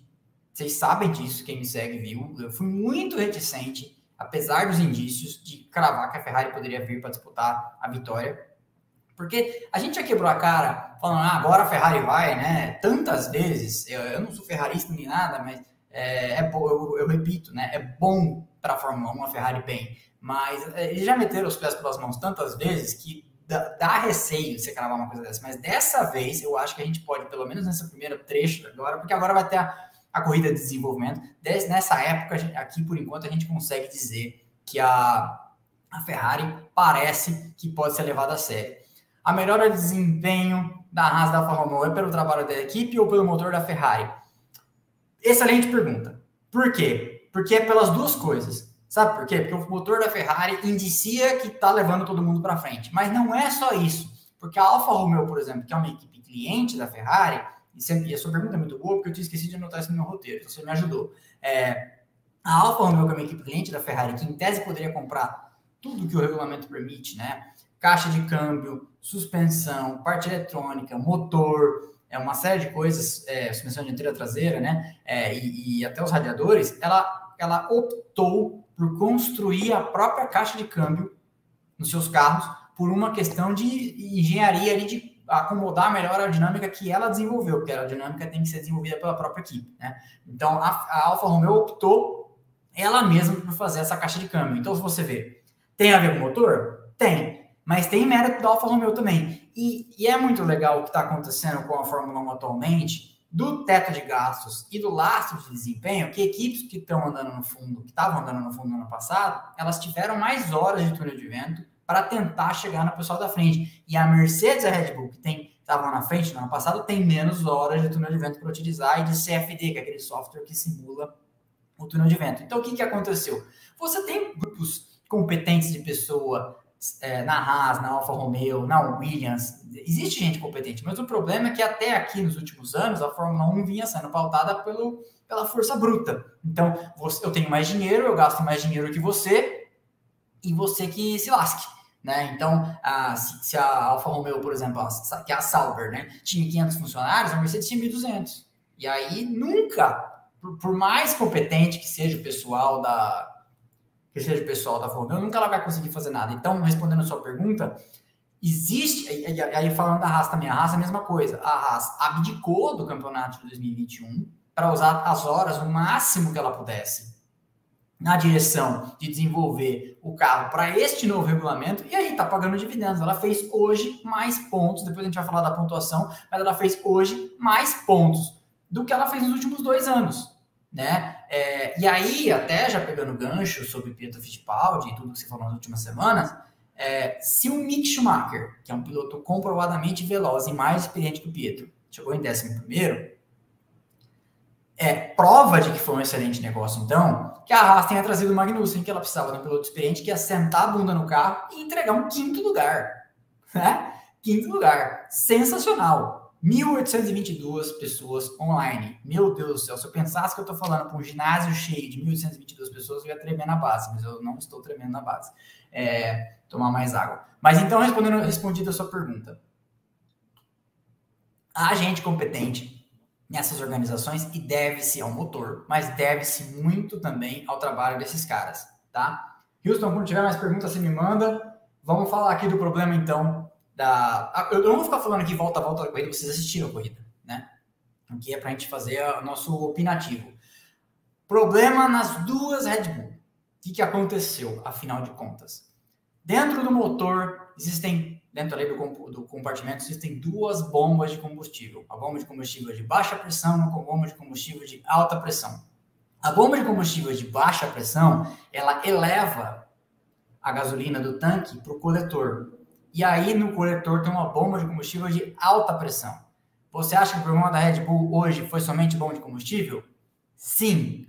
vocês sabem disso, quem me segue viu, eu fui muito reticente, apesar dos indícios, de cravar que a Ferrari poderia vir para disputar a vitória. Porque a gente já quebrou a cara falando, ah, agora a Ferrari vai, né? Tantas vezes, eu, eu não sou ferrarista nem nada, mas é, é eu, eu, repito, né? É bom para a Fórmula 1 a Ferrari bem, mas é, eles já meteram os pés pelas mãos tantas vezes que dá, dá receio você cravar uma coisa dessa. Mas dessa vez eu acho que a gente pode, pelo menos nessa primeira trecho agora, porque agora vai ter a, a corrida de desenvolvimento. Desde, nessa época, aqui por enquanto, a gente consegue dizer que a, a Ferrari parece que pode ser levada a sério. A melhora de desempenho da Haas da Alfa Romeo é pelo trabalho da equipe ou pelo motor da Ferrari? Excelente pergunta. Por quê? Porque é pelas duas coisas. Sabe por quê? Porque o motor da Ferrari indicia que está levando todo mundo para frente. Mas não é só isso. Porque a Alfa Romeo, por exemplo, que é uma equipe cliente da Ferrari, e, a sua pergunta é muito boa, porque eu tinha esquecido de anotar isso no meu roteiro, então você me ajudou. É, a Alfa Romeo, que é uma equipe cliente da Ferrari, que em tese poderia comprar tudo que o regulamento permite, né? Caixa de câmbio, suspensão, parte eletrônica, motor, é uma série de coisas, é, suspensão dianteira traseira, né? É, e, e, até os radiadores, ela, ela optou por construir a própria caixa de câmbio nos seus carros por uma questão de engenharia ali de acomodar melhor a dinâmica que ela desenvolveu, porque a dinâmica tem que ser desenvolvida pela própria equipe, né? Então a, a Alfa Romeo optou ela mesma por fazer essa caixa de câmbio. Então, se você vê, tem a ver com o motor? Tem, mas tem mérito da Alfa Romeo também. E, e é muito legal o que está acontecendo com a Fórmula 1 atualmente, do teto de gastos e do lastro de desempenho, que equipes que estão andando no fundo, que estavam andando no fundo no ano passado, elas tiveram mais horas de túnel de vento para tentar chegar no pessoal da frente. E a Mercedes e a Red Bull, que tem estavam na frente no ano passado, tem menos horas de túnel de vento para utilizar e de CFD, que é aquele software que simula o túnel de vento. Então, o que, que aconteceu? Você tem grupos competentes de pessoa é, na Haas, na Alfa Romeo, na Williams, existe gente competente, mas o problema é que até aqui nos últimos anos a Fórmula 1 vinha sendo pautada pelo, pela força bruta. Então, você, eu tenho mais dinheiro, eu gasto mais dinheiro que você, e você que se lasque. Né? Então, a, se, se, a Alfa Romeo, por exemplo, a, que é a Sauber, né, tinha 500 funcionários, a Mercedes tinha 1.200. E aí, nunca, por, por, mais competente que seja o pessoal da que seja o pessoal da Romeo, nunca ela vai conseguir fazer nada. Então, respondendo a sua pergunta, existe, e, aí falando da Haas também, a Haas é a mesma coisa. A Haas abdicou do campeonato de 2021 para usar as horas o máximo que ela pudesse na direção de desenvolver o carro para este novo regulamento e aí está pagando dividendos. Ela fez hoje mais pontos, depois a gente vai falar da pontuação, mas ela fez hoje mais pontos do que ela fez nos últimos dois anos. Né? É, e aí, até já pegando gancho sobre Pietro Fittipaldi e tudo que você falou nas últimas semanas, é, se o Mick Schumacher, que é um piloto comprovadamente veloz e mais experiente que o Pietro, chegou em 11 primeiro, é prova de que foi um excelente negócio, então, que a Haas tenha trazido o Magnussen, que ela precisava de um piloto experiente que ia sentar a bunda no carro e entregar um quinto lugar. Né? Quinto lugar. Sensacional. 1.822 pessoas online. Meu Deus do céu, se eu pensasse que eu estou falando para um ginásio cheio de 1.822 pessoas, eu ia tremer na base, mas eu não estou tremendo na base. É, tomar mais água. Mas então, respondendo, respondida a sua pergunta. A gente competente nessas organizações e deve-se ao motor, mas deve-se muito também ao trabalho desses caras, tá? Houston, quando tiver mais perguntas, você me manda. Vamos falar aqui do problema, então, da... Ah, eu não vou ficar falando aqui volta a volta da corrida, vocês assistiram a corrida, né? Aqui é para a gente fazer o nosso opinativo. Problema nas duas Red Bull. O que, que aconteceu, afinal de contas? Dentro do motor existem dentro ali do, do compartimento existem duas bombas de combustível. A bomba de combustível de baixa pressão e a bomba de combustível de alta pressão. A bomba de combustível de baixa pressão, ela eleva a gasolina do tanque para o coletor. E aí no coletor tem uma bomba de combustível de alta pressão. Você acha que o problema da Red Bull hoje foi somente bomba de combustível? Sim.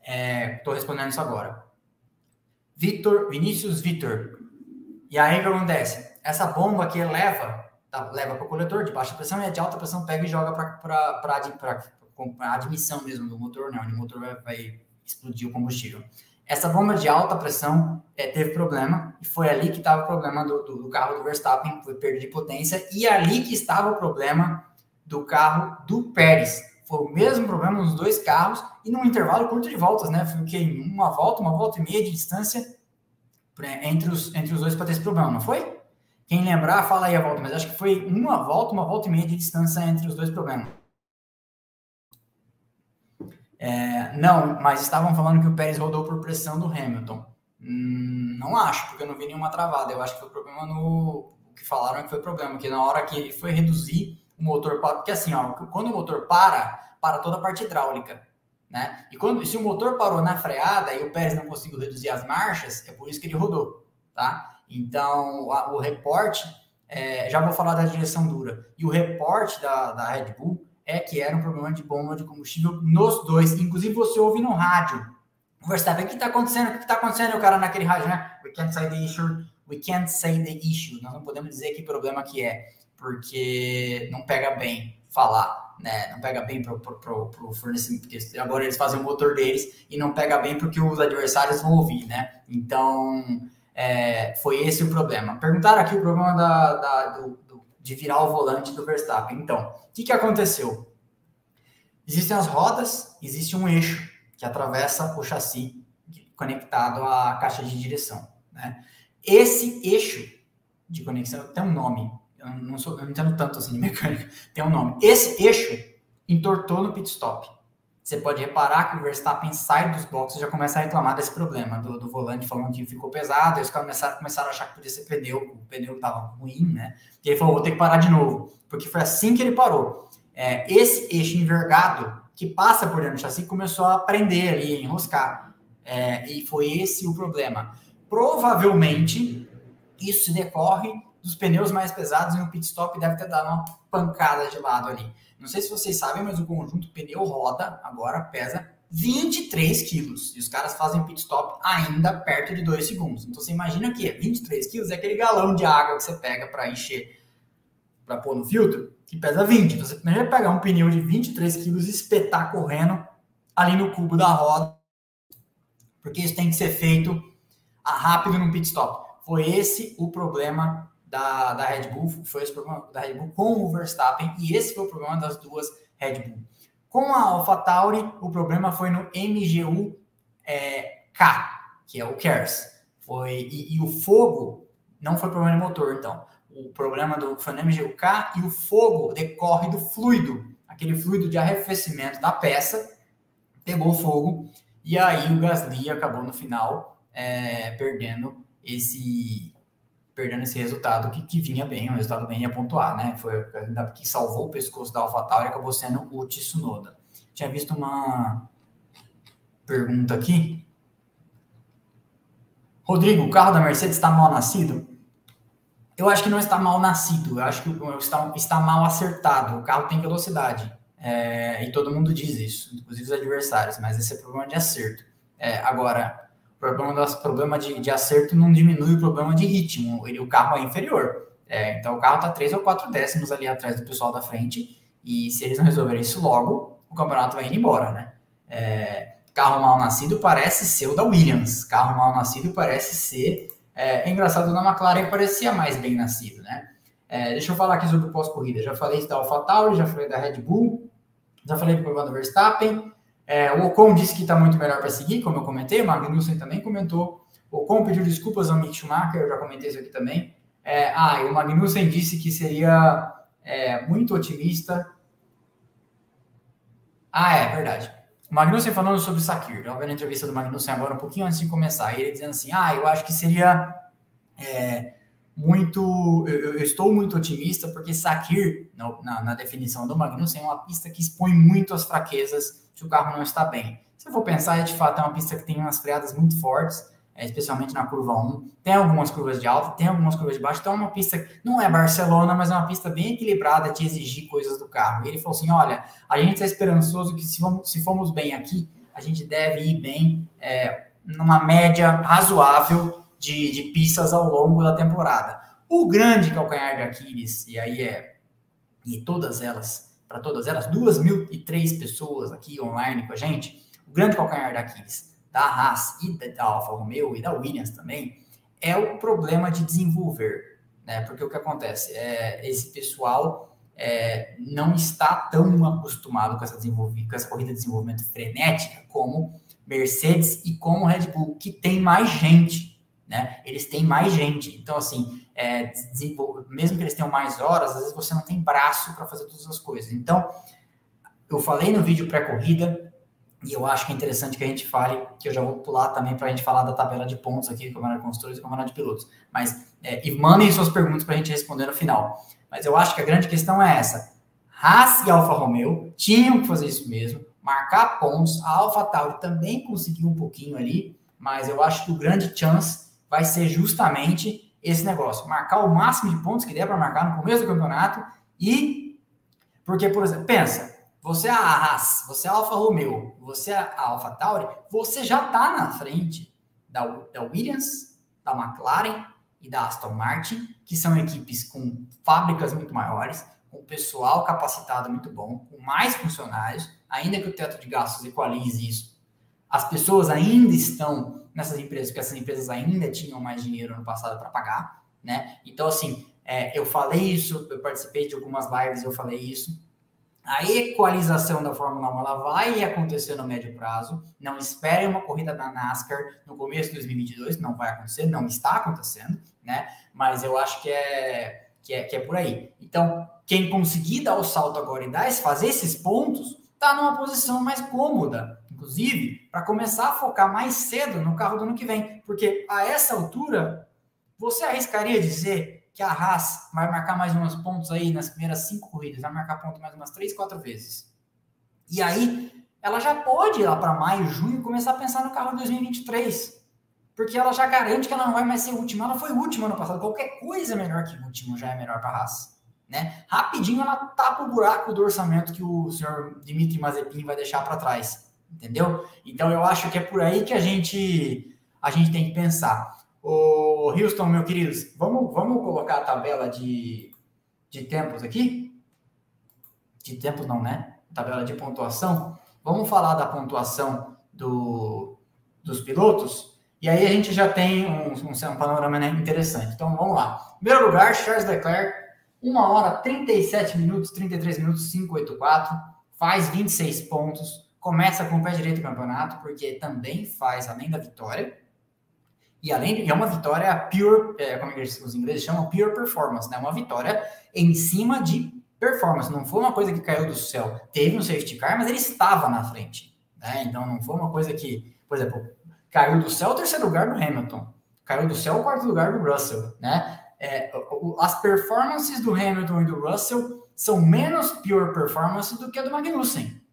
Estou é, respondendo isso agora. Vitor, Vinícius Vitor. E aí o que acontece? Essa bomba que eleva, tá, leva para o coletor de baixa pressão e a de alta pressão pega e joga para a admissão mesmo do motor, né? Onde o motor vai, vai explodir o combustível. Essa bomba de alta pressão é, teve problema, e foi ali que estava o problema do, do, do, carro do Verstappen, foi perda de potência, e ali que estava o problema do carro do Pérez. Foi o mesmo problema nos dois carros, e num intervalo curto de voltas, né? Foi o que? Uma volta, uma volta e meia de distância entre os, entre os dois para ter esse problema, não foi? Quem lembrar, fala aí a volta, mas acho que foi uma volta, uma volta e meia de distância entre os dois problemas. É, não, mas estavam falando que o Pérez rodou por pressão do Hamilton. Hum, não acho, porque eu não vi nenhuma travada. Eu acho que foi problema no. O que falaram é que foi problema, que na hora que ele foi reduzir o motor. Porque assim, ó, quando o motor para, para toda a parte hidráulica. Né? E quando, se o motor parou na freada e o Pérez não conseguiu reduzir as marchas, é por isso que ele rodou. Tá? Então, a, o reporte, é, já vou falar da direção dura, e o reporte da, da Red Bull é que era um problema de bomba de combustível nos dois. Inclusive, você ouve no rádio. O Verstappen, o que está acontecendo? O que está acontecendo? O cara naquele rádio, né? We can't say the issue. We can't say the issue. Nós não podemos dizer que problema que é, porque não pega bem falar, né? Não pega bem para o fornecimento, porque agora eles fazem o motor deles e não pega bem porque os adversários vão ouvir, né? Então, é, foi esse o problema. Perguntaram aqui o problema da, da do, de virar o volante do Verstappen. Então, o que, que aconteceu? Existem as rodas, existe um eixo que atravessa o chassi conectado à caixa de direção. Né? Esse eixo de conexão tem um nome. Eu não, sou, eu não entendo tanto assim de mecânica. Tem um nome. Esse eixo entortou no pit stop você pode reparar que o Verstappen sai dos boxes e já começa a reclamar desse problema do, do volante, falando que ficou pesado, eles começaram, começaram a achar que podia ser pneu, o pneu estava ruim, né? E ele falou, vou ter que parar de novo, porque foi assim que ele parou. É, esse eixo envergado que passa por dentro do chassi começou a prender ali, a enroscar. É, e foi esse o problema. Provavelmente, isso decorre dos pneus mais pesados e no pit stop deve ter dado uma pancada de lado ali. Não sei se vocês sabem, mas o conjunto pneu roda agora pesa 23 quilos. E os caras fazem pit stop ainda perto de 2 segundos. Então você imagina que 23 quilos é aquele galão de água que você pega para encher, para pôr no filtro, que pesa 20. Então você primeiro pegar um pneu de 23 quilos e espetar correndo ali no cubo da roda, porque isso tem que ser feito rápido no pit stop. Foi esse o problema da, da Red Bull, foi esse problema da Red Bull com o Verstappen, e esse foi o problema das duas Red Bull. Com a AlphaTauri, o problema foi no MGU é, que é o KERS. Foi, e, e, o fogo não foi problema de motor, então. O problema do, foi no MGU-K e o fogo decorre do fluido, aquele fluido de arrefecimento da peça, pegou fogo, e aí o Gasly acabou no final é, perdendo esse perdendo esse resultado que, que vinha bem, um resultado bem a pontuar, né? Foi ainda que salvou o pescoço da AlphaTauri acabou sendo o Tsunoda. Tinha visto uma pergunta aqui. Rodrigo, o carro da Mercedes está mal nascido? Eu acho que não está mal nascido, eu acho que está, está mal acertado. O carro tem velocidade. É, e todo mundo diz isso, inclusive os adversários, mas esse é problema de acerto. É, agora, problema, das, problema de, de acerto não diminui o problema de ritmo, ele, o carro é inferior. É, então o carro está 3 ou 4 décimos ali atrás do pessoal da frente, e se eles não resolverem isso logo, o campeonato vai indo embora, né? É, carro mal nascido parece ser o da Williams, carro mal nascido parece ser. É, é engraçado, na McLaren parecia mais bem nascido, né? É, deixa eu falar aqui sobre o pós-corrida. Já falei da AlphaTauri, já falei da Red Bull, já falei do problema do Verstappen. É, o Ocon disse que está muito melhor para seguir, como eu comentei, o Magnussen também comentou. O Ocon pediu desculpas ao Mick Schumacher, eu já comentei isso aqui também. É, ah, e o Magnussen disse que seria é, muito otimista. Ah, é verdade. O Magnussen falando sobre o Sakir. Eu vi a entrevista do Magnussen agora, um pouquinho antes de começar. ele dizendo assim: ah, eu acho que seria é, muito. Eu, eu, estou muito otimista, porque Sakir, na, na definição do Magnussen, é uma pista que expõe muito as fraquezas se o carro não está bem. Se eu for pensar, é de fato é uma pista que tem umas freadas muito fortes, é, especialmente na curva 1. Tem algumas curvas de alta, tem algumas curvas de baixo. Então é uma pista que não é Barcelona, mas é uma pista bem equilibrada de exigir coisas do carro. E ele falou assim: olha, a gente está esperançoso que se formos, se formos bem aqui, a gente deve ir bem é, numa média razoável de, de pistas ao longo da temporada. O grande calcanhar de Aquiles, e aí é, e todas elas para todas elas, 2.003 pessoas aqui online com a gente, o grande calcanhar daqueles da Haas e da Alfa Romeo e da Williams também, é o problema de desenvolver, né? Porque o que acontece é esse pessoal é, não está tão acostumado com essa, com essa corrida de desenvolvimento frenética como Mercedes e como Red Bull, que tem mais gente, né? Eles têm mais gente. Então, assim, é, mesmo que eles tenham mais horas, às vezes você não tem braço para fazer todas as coisas. Então, eu falei no vídeo pré-corrida, e eu acho que é interessante que a gente fale, que eu já vou pular também para a gente falar da tabela de pontos aqui, Câmara de Construtores e Câmara de Pilotos. Mas, é, e mandem suas perguntas para a gente responder no final. Mas eu acho que a grande questão é essa. Haas e Alfa Romeo tinham que fazer isso mesmo. marcar pontos. A AlphaTauri também conseguiu um pouquinho ali, mas eu acho que o grande chance vai ser justamente esse negócio, marcar o máximo de pontos que der para marcar no começo do campeonato e porque por exemplo, pensa, você é a Haas, você é a Alfa Romeo, você é a Alfa Tauri, você já está na frente da, da Williams, da McLaren e da Aston Martin, que são equipes com fábricas muito maiores, com pessoal capacitado muito bom, com mais funcionários, ainda que o teto de gastos equalize isso. As pessoas ainda estão nessas empresas, porque essas empresas ainda tinham mais dinheiro no passado para pagar, né? Então, assim, é, eu falei isso, eu participei de algumas lives, eu falei isso. A equalização da Fórmula 1 ela vai acontecer no médio prazo. Não espere uma corrida da NASCAR no começo de 2022, não vai acontecer, não está acontecendo, né? Mas eu acho que é, que é, que é por aí. Então, quem conseguir dar o salto agora e dar, fazer esses pontos, está numa posição mais cômoda, inclusive, para começar a focar mais cedo no carro do ano que vem. Porque a essa altura, você arriscaria dizer que a Haas vai marcar mais uns pontos aí nas primeiras cinco corridas, vai marcar ponto mais umas três, quatro vezes. E aí, ela já pode ir lá para maio, junho, começar a pensar no carro de 2023. Porque ela já garante que ela não vai mais ser última. Ela foi última ano passado. Qualquer coisa melhor que último já é melhor para a Haas. Né? Rapidinho ela tapa o buraco do orçamento que o senhor Dimitri Mazepin vai deixar para trás, entendeu? Então eu acho que é por aí que a gente a gente tem que pensar. O Houston, meu queridos, vamos, vamos colocar a tabela de, de tempos aqui? De tempos não, né? Tabela de pontuação. Vamos falar da pontuação do, dos pilotos. E aí a gente já tem um, um, um panorama né, interessante. Então vamos lá. Primeiro lugar, Charles Leclerc 1 hora 37 minutos, 33 minutos, 584, faz 26 pontos, começa com o pé direito do campeonato, porque também faz além da vitória. E além é uma vitória pure, é, como os ingleses chamam, pure performance, né? Uma vitória em cima de performance. Não foi uma coisa que caiu do céu. Teve um safety car, mas ele estava na frente. Né? Então não foi uma coisa que, por exemplo, caiu do céu o terceiro lugar do Hamilton, caiu do céu o quarto lugar do Russell, né? é, as performances do Hamilton e do Russell são menos pure performance do que a do Magnussen.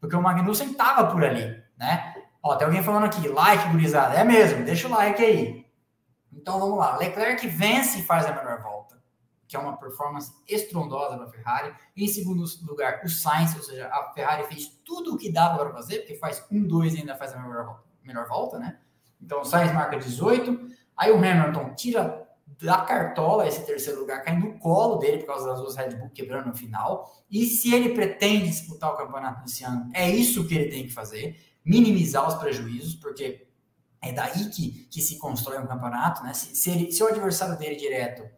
Porque o Magnussen estava por ali, né? Ó, tem alguém falando aqui, like, gurizada. É mesmo, deixa o like aí. Então vamos lá. Leclerc vence e faz a melhor volta, que é uma performance estrondosa da Ferrari. Em segundo lugar, o Sainz, ou seja, a Ferrari fez tudo o que dava para fazer, porque faz um, dois e ainda faz a melhor, melhor volta, né? Então o Sainz marca 18. Aí o Hamilton tira da cartola esse terceiro lugar, cai no colo dele por causa das duas Red Bull quebrando no final. E se ele pretende disputar o campeonato esse ano, é isso que ele tem que fazer: minimizar os prejuízos, porque é daí que, que se constrói um campeonato. Né? Se, se, ele, se o adversário dele direto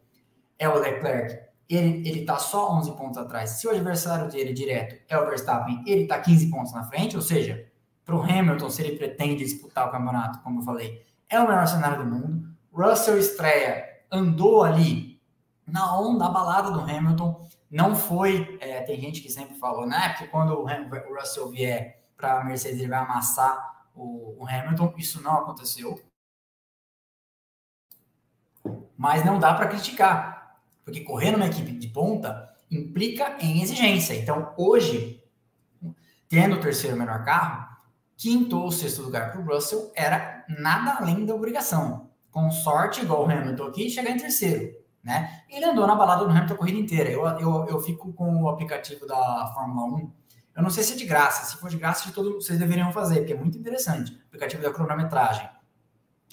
é o Leclerc, ele, ele tá só 11 pontos atrás. Se o adversário dele direto é o Verstappen, ele tá 15 pontos na frente, ou seja, para o Hamilton, se ele pretende disputar o campeonato, como eu falei, é o melhor cenário do mundo. Russell estreia andou ali na onda, balada do Hamilton. Não foi, é, tem gente que sempre falou, né? Que quando o, o Russell vier para a Mercedes, ele vai amassar o, o Hamilton. Isso não aconteceu. Mas não dá para criticar, porque correr numa equipe de ponta implica em exigência. Então, hoje, tendo o terceiro melhor carro, quinto ou sexto lugar para o Russell era nada além da obrigação com sorte, igual o Hamilton aqui, chegar em terceiro, né? Ele andou na balada do Hamilton a corrida inteira. Eu, eu, eu fico com o aplicativo da Fórmula 1. Eu não sei se é de graça. Se for de graça, de todo, vocês deveriam fazer, porque é muito interessante. O aplicativo da cronometragem.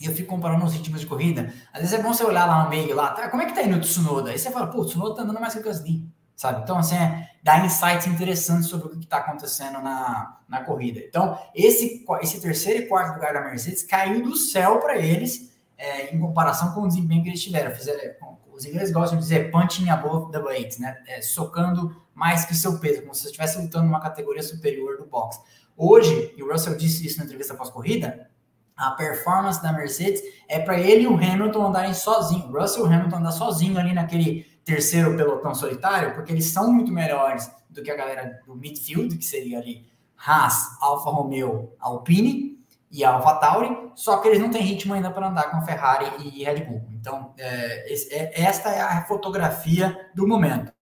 E eu fico comparando os ritmos de corrida. Às vezes é bom você olhar lá no meio, lá, tá, como é que tá indo o Tsunoda? Aí você fala, pô, o Tsunoda tá andando mais que o Gasly, sabe? Então, assim, é, dá insights interessantes sobre o que está acontecendo na, na corrida. Então, esse, esse terceiro e quarto lugar da Mercedes caiu do céu para eles é, em comparação com o desempenho que eles tiveram. Fizeram, é, os ingleses gostam de dizer punching above the weight, né? É, socando mais que o seu peso, como se você estivesse lutando numa categoria superior do boxe. Hoje, e o Russell disse isso na entrevista pós-corrida, a performance da Mercedes é para ele e o Hamilton andarem sozinhos. O Russell e o Hamilton andar sozinho ali naquele terceiro pelotão solitário, porque eles são muito melhores do que a galera do midfield, que seria ali Haas, Alfa Romeo, Alpine, e a AlphaTauri, só que eles não têm ritmo ainda para andar com Ferrari e Red Bull. Então, é, é, esta é a fotografia do momento.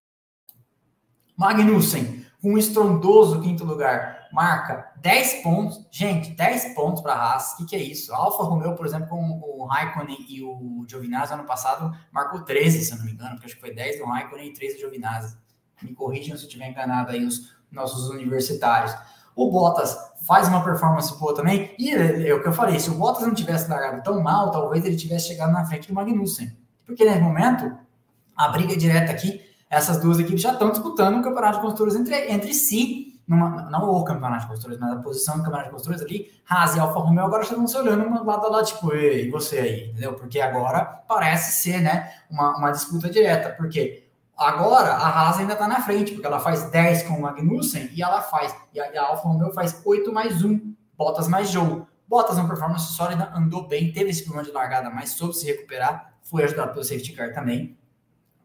Magnussen, um estrondoso quinto lugar, marca 10 pontos. Gente, 10 pontos para a Haas. O que, que é isso? A Alfa Romeo, por exemplo, com o Raikkonen e o Giovinazzi ano passado, marcou 13, se eu não me engano, porque acho que foi 10 do Raikkonen e 13 do Giovinazzi. Me corrijam se eu estiver enganado aí os nossos universitários. O Bottas faz uma performance boa também. E é, o que eu falei, se o Bottas não tivesse largado tão mal, talvez ele tivesse chegado na frente do Magnussen. Porque nesse momento, a briga é direta aqui, essas duas equipes já estão disputando o campeonato de construtores entre, entre si, numa, não o campeonato de construtores, mas a posição do campeonato de construtores ali, Haas e Alfa Romeo agora estão se olhando uma lado a lado, tipo, e você aí, entendeu? Porque agora parece ser, né, uma, uma disputa direta, porque agora a Haas ainda está na frente, porque ela faz 10 com o Magnussen e ela faz, e a, Alfa Romeo faz 8 mais 1, Bottas mais Joe. Bottas, uma performance sólida, andou bem, teve esse problema de largada, mas soube se recuperar, foi ajudado pelo safety car também.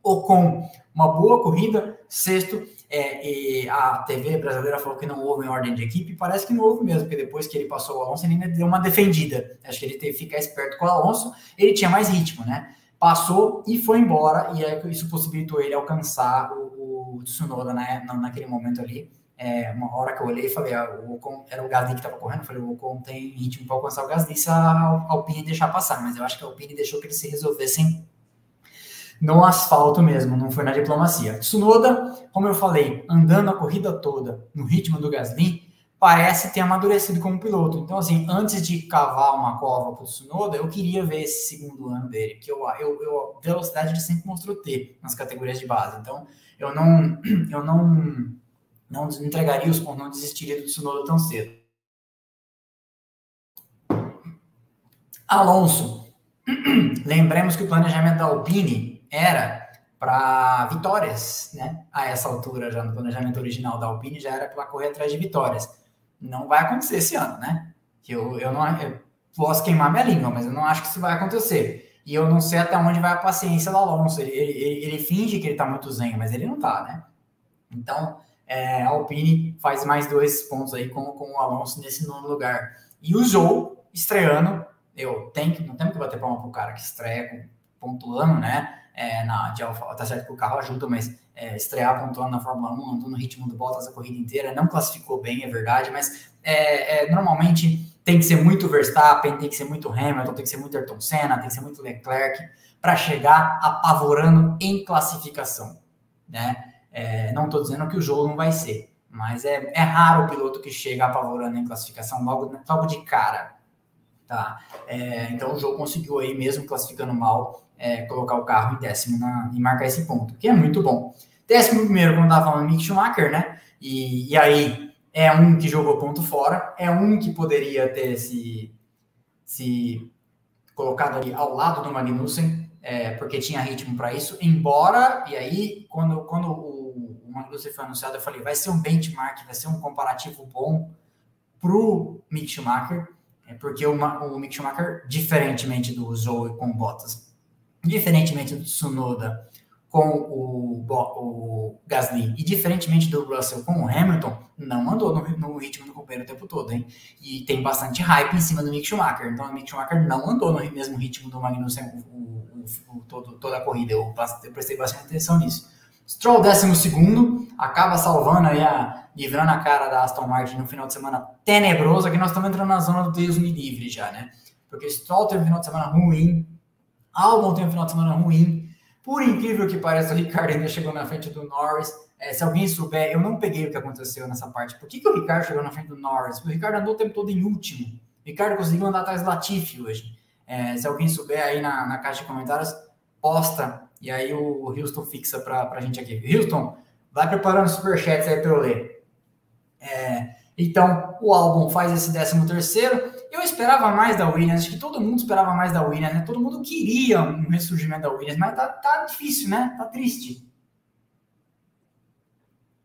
Ocon, uma boa corrida, sexto, é, a TV brasileira falou que não houve em ordem de equipe, parece que não houve mesmo, porque depois que ele passou o Alonso, ele ainda deu uma defendida. Acho que ele teve que ficar esperto com o Alonso, ele tinha mais ritmo, né? Passou e foi embora, e é, isso possibilitou ele alcançar o, o Tsunoda né, naquele momento ali. É, uma hora que eu olhei e falei, ah, o Ocon, era o Gasly que estava correndo, eu falei, o Ocon tem ritmo para alcançar o Gasly se a Alpine deixar passar, mas eu acho que a Alpine deixou que eles se resolvessem no asfalto mesmo, não foi na diplomacia. Tsunoda, como eu falei, andando a corrida toda no ritmo do Gasly, parece ter amadurecido como piloto. Então, assim, antes de cavar uma cova para o Tsunoda, eu queria ver esse segundo ano dele, que eu, eu, eu velocidade ele sempre mostrou ter nas categorias de base. Então, eu não, (clears throat) eu não, não entregaria os pontos, não desistiria do Tsunoda tão cedo. Alonso, (clears throat) lembremos que o planejamento da Alpine era para vitórias, né? A essa altura, já no planejamento original da Alpine, já era para correr atrás de vitórias. Não vai acontecer esse ano, né? Eu, eu não eu posso queimar minha língua, mas eu não acho que isso vai acontecer. E eu não sei até onde vai a paciência do Alonso. Ele, ele, ele, finge que ele tá muito zen, mas ele não tá, né? Então, é, a Alpine faz mais dois pontos aí com, com o Alonso nesse nono lugar. E o Zou, estreando, eu tenho que, não tenho que bater palma pro cara que estreia pontuando, né? É, na, de Alfa, tá certo que o carro ajuda, mas é, estrear pontuando na Fórmula 1, andou no ritmo do Bottas a corrida inteira, não classificou bem, é verdade, mas é, é, normalmente tem que ser muito Verstappen, tem que ser muito Hamilton, tem que ser muito Ayrton Senna, tem que ser muito Leclerc para chegar apavorando em classificação, né? É, não estou dizendo que o jogo não vai ser, mas é, é raro o piloto que chega apavorando em classificação logo, logo de cara, tá? É, então o jogo conseguiu aí mesmo classificando mal é, colocar o carro em décimo na, e marcar esse ponto, que é muito bom. Décimo primeiro, como estava falando, Mick Schumacher, né? E, e aí é um que jogou ponto fora, é um que poderia ter se, se colocado ali ao lado do Magnussen, é, porque tinha ritmo para isso, embora, e aí, quando, quando o, o Magnussen foi anunciado, eu falei, vai ser um benchmark, vai ser um comparativo bom para o Mick Schumacher, é porque o, o Mick Schumacher, diferentemente do Zoe com Bottas, diferentemente do Tsunoda com o, o Gasly e diferentemente do Russell com o Hamilton, não andou no, no ritmo do companheiro o tempo todo, hein? E tem bastante hype em cima do Mick Schumacher. Então, o Mick Schumacher não andou no mesmo ritmo do Magnussen o, o, todo, toda a corrida. Eu, eu, prestei bastante atenção nisso. Stroll, 12 acaba salvando aí a. livrando a cara da Aston Martin no final de semana tenebroso. Aqui nós estamos entrando na zona do Deus me livre já, né? Porque Stroll teve um final de semana ruim, Albon tem um final de semana ruim. Por incrível que pareça, o Ricardo ainda chegou na frente do Norris. É, se alguém souber, eu não peguei o que aconteceu nessa parte. Por que, que o Ricardo chegou na frente do Norris? O Ricardo andou o tempo todo em último. O Ricardo conseguiu andar atrás do Latifi hoje. É, se alguém souber aí na, na, caixa de comentários, posta. E aí o Houston fixa para a gente aqui. Houston, vai preparando superchats aí para eu ler. É, então, o álbum faz esse 13 terceiro. Eu esperava mais da Williams, acho que todo mundo esperava mais da Williams, né? Todo mundo queria um ressurgimento da Williams, mas tá, tá difícil, né? Tá triste.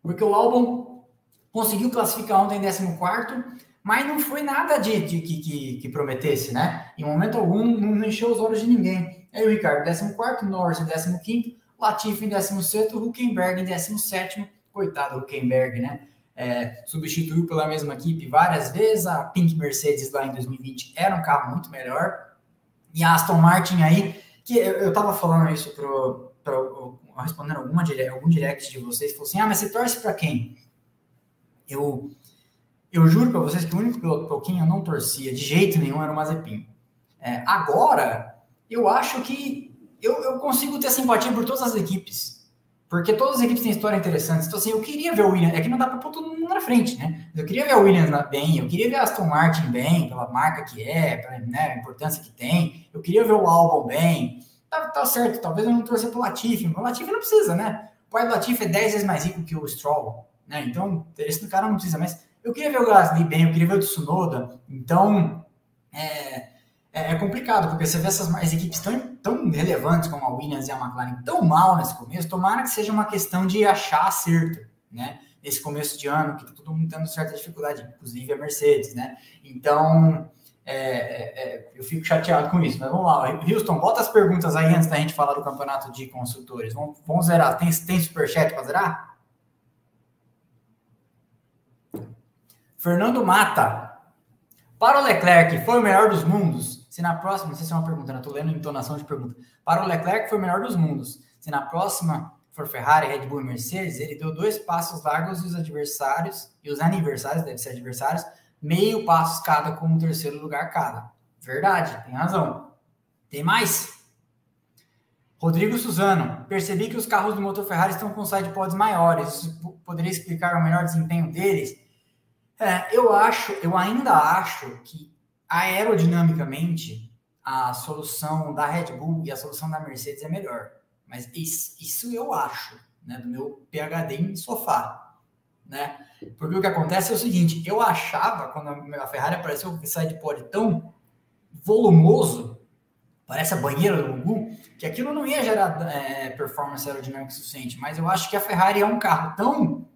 Porque o álbum conseguiu classificar ontem em 14, mas não foi nada de, de que, que, que, prometesse, né? Em momento algum, não encheu os olhos de ninguém. Aí o Ricardo, 14, Norris em 15, Latifi em 16, Huckenberg em 17. Coitado do Huckenberg, né? É, substituiu pela mesma equipe várias vezes. A Pink Mercedes lá em 2020 era um carro muito melhor. E a Aston Martin aí, que eu estava falando isso para respondendo alguma, algum direct de vocês, falou assim: ah, mas você torce para quem? Eu, eu juro para vocês que o único piloto pouquinho eu não torcia de jeito nenhum era o Mazepin. É, agora, eu acho que eu, eu consigo ter simpatia por todas as equipes. Porque todas as equipes têm história interessante. Então, assim, eu queria ver o Williams. É que não dá para pôr todo mundo na frente, né? Eu queria ver o Williams bem, eu queria ver a Aston Martin bem, pela marca que é, pela né, a importância que tem. Eu queria ver o Albon bem. Tá, tá certo, talvez eu não torça pro Latifi. O Latifi não precisa, né? O pai do Latifi é 10 vezes mais rico que o Stroll, né? Então, esse cara não precisa. Mas eu queria ver o Gasly bem, eu queria ver o Tsunoda. Então, é é, é, complicado, porque você vê essas as equipes tão, tão relevantes como a Williams e a McLaren tão mal nesse começo, tomara que seja uma questão de achar acerto, né? Nesse começo de ano, que tá todo mundo tendo certa dificuldade, inclusive a Mercedes, né? Então, é, é, é, eu fico chateado com isso. Mas vamos lá, Houston, bota as perguntas aí antes da gente falar do campeonato de construtores. Vamos, vamos zerar. Tem, tem superchat para zerar? Fernando Mata. Para o Leclerc, foi o melhor dos mundos? Se na próxima, não sei se é uma pergunta, né? Estou lendo entonação de pergunta. Para o Leclerc foi o melhor dos mundos. Se na próxima for Ferrari, Red Bull e Mercedes, ele deu dois passos largos e os adversários, e os aniversários, deve ser adversários, meio passos cada com um terceiro lugar cada. Verdade, tem razão. Tem mais? Rodrigo Suzano, percebi que os carros do motor Ferrari estão com side pods maiores. Isso poderia explicar o melhor desempenho deles? É, eu acho, eu ainda acho que aerodinamicamente, a solução da Red Bull e a solução da Mercedes é melhor. Mas isso, isso eu acho, né, do meu PhD em sofá, né? Porque o que acontece é o seguinte, eu achava, quando a Ferrari apareceu com esse pod tão volumoso, parece a banheira do Gugu, que aquilo não ia gerar é, performance aerodinâmica suficiente, mas eu acho que a Ferrari é um carro tão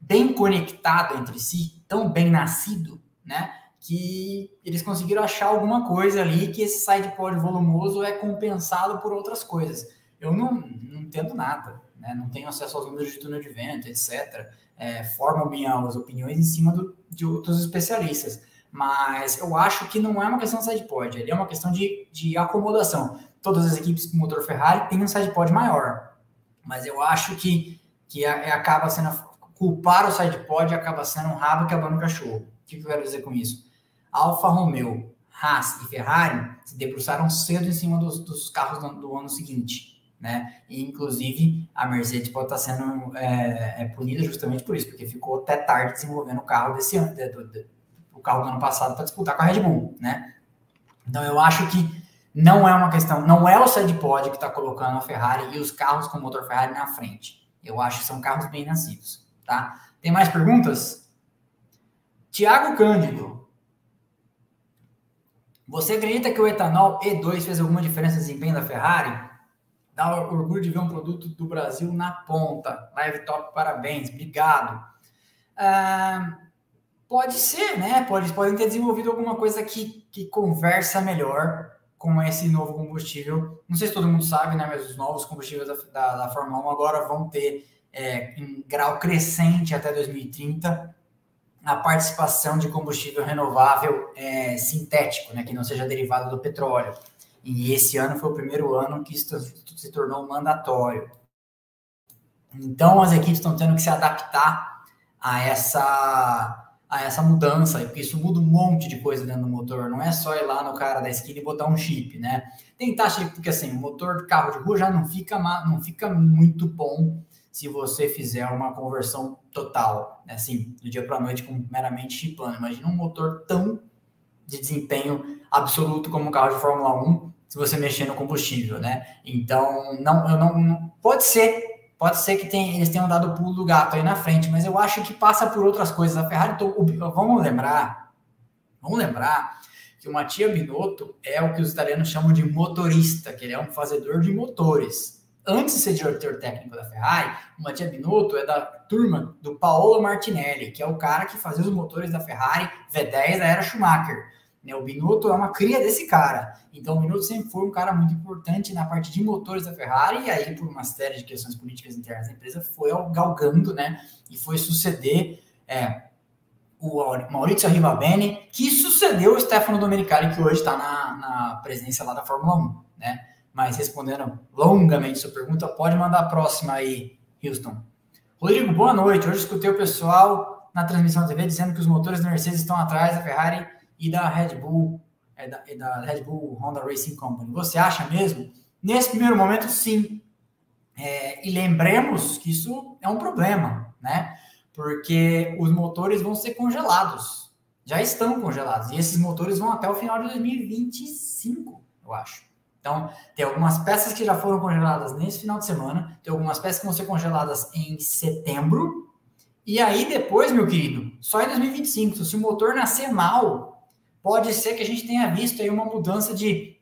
bem conectado entre si, tão bem nascido, né? que eles conseguiram achar alguma coisa ali que esse side pod volumoso é compensado por outras coisas. Eu não, não entendo nada, né? não tenho acesso aos números de túnel de vento, etc. É, formo minhas opiniões em cima do, de outros especialistas. Mas eu acho que não é uma questão de side pod, ele é uma questão de, de acomodação. Todas as equipes com motor Ferrari têm um side pod maior, mas eu acho que, que acaba sendo culpar o side pod acaba sendo um rabo que abana o cachorro. O que eu quero dizer com isso? Alfa Romeo, Haas e Ferrari se debruçaram cedo em cima dos, dos carros do, do, ano seguinte, né? E, inclusive, a Mercedes pode estar sendo é, é, punida justamente por isso, porque ficou até tarde desenvolvendo o carro desse ano, de, de, de, o carro do ano passado para disputar com a Red Bull, né? Então, eu acho que não é uma questão, não é o side pod que está colocando a Ferrari e os carros com motor Ferrari na frente. Eu acho que são carros bem nascidos, tá? Tem mais perguntas? Tiago Cândido, você acredita que o etanol E2 fez alguma diferença no desempenho da Ferrari? Dá orgulho de ver um produto do Brasil na ponta. Live Top, parabéns, obrigado. Ah, pode ser, né? Pode, podem ter desenvolvido alguma coisa que, que conversa melhor com esse novo combustível. Não sei se todo mundo sabe, né? Mas os novos combustíveis da, da, da Fórmula 1 agora vão ter é, em grau crescente até 2030 a participação de combustível renovável é, sintético, né, que não seja derivado do petróleo. E esse ano foi o primeiro ano que isso se tornou mandatório. Então, as equipes estão tendo que se adaptar a essa, a essa mudança, porque isso muda um monte de coisa dentro do motor. Não é só ir lá no cara da esquina e botar um chip, né? Tem taxa, porque assim, o motor de carro de rua já não fica, não fica muito bom se você fizer uma conversão total, né? assim, do dia para a noite, com meramente chipando. Imagina um motor tão de desempenho absoluto como um carro de Fórmula 1, se você mexer no combustível, né? Então, não, eu não, não pode ser, pode ser que tem, eles tenham dado o pulo do gato aí na frente, mas eu acho que passa por outras coisas. A Ferrari, tô, vamos lembrar, vamos lembrar que o Mattia Binotto é o que os italianos chamam de motorista, que ele é um fazedor de motores antes de ser diretor técnico da Ferrari, o Mattia Binotto é da turma do Paolo Martinelli, que é o cara que fazia os motores da Ferrari V10 da era Schumacher. Né, o Binotto é uma cria desse cara. Então, o Binotto sempre foi um cara muito importante na parte de motores da Ferrari, e aí, por uma série de questões políticas internas da empresa, foi galgando, né? E foi suceder é, o Maurizio Arrivabene, que sucedeu o Stefano Domenicali, que hoje está na, na lá da Fórmula 1, né? Mas respondendo longamente sua pergunta, pode mandar a próxima aí, Houston. Rodrigo, boa noite. Hoje escutei o pessoal na transmissão da TV dizendo que os motores da Mercedes estão atrás da Ferrari e da Red Bull, é, da, é da, Red Bull Honda Racing Company. Você acha mesmo? Nesse primeiro momento, sim. É, e lembremos que isso é um problema, né? Porque os motores vão ser congelados. Já estão congelados. E esses motores vão até o final de 2025, eu acho. Então, tem algumas peças que já foram congeladas nesse final de semana, tem algumas peças que vão ser congeladas em setembro, e aí depois, meu querido, só em 2025, se o motor nascer mal, pode ser que a gente tenha visto aí uma mudança de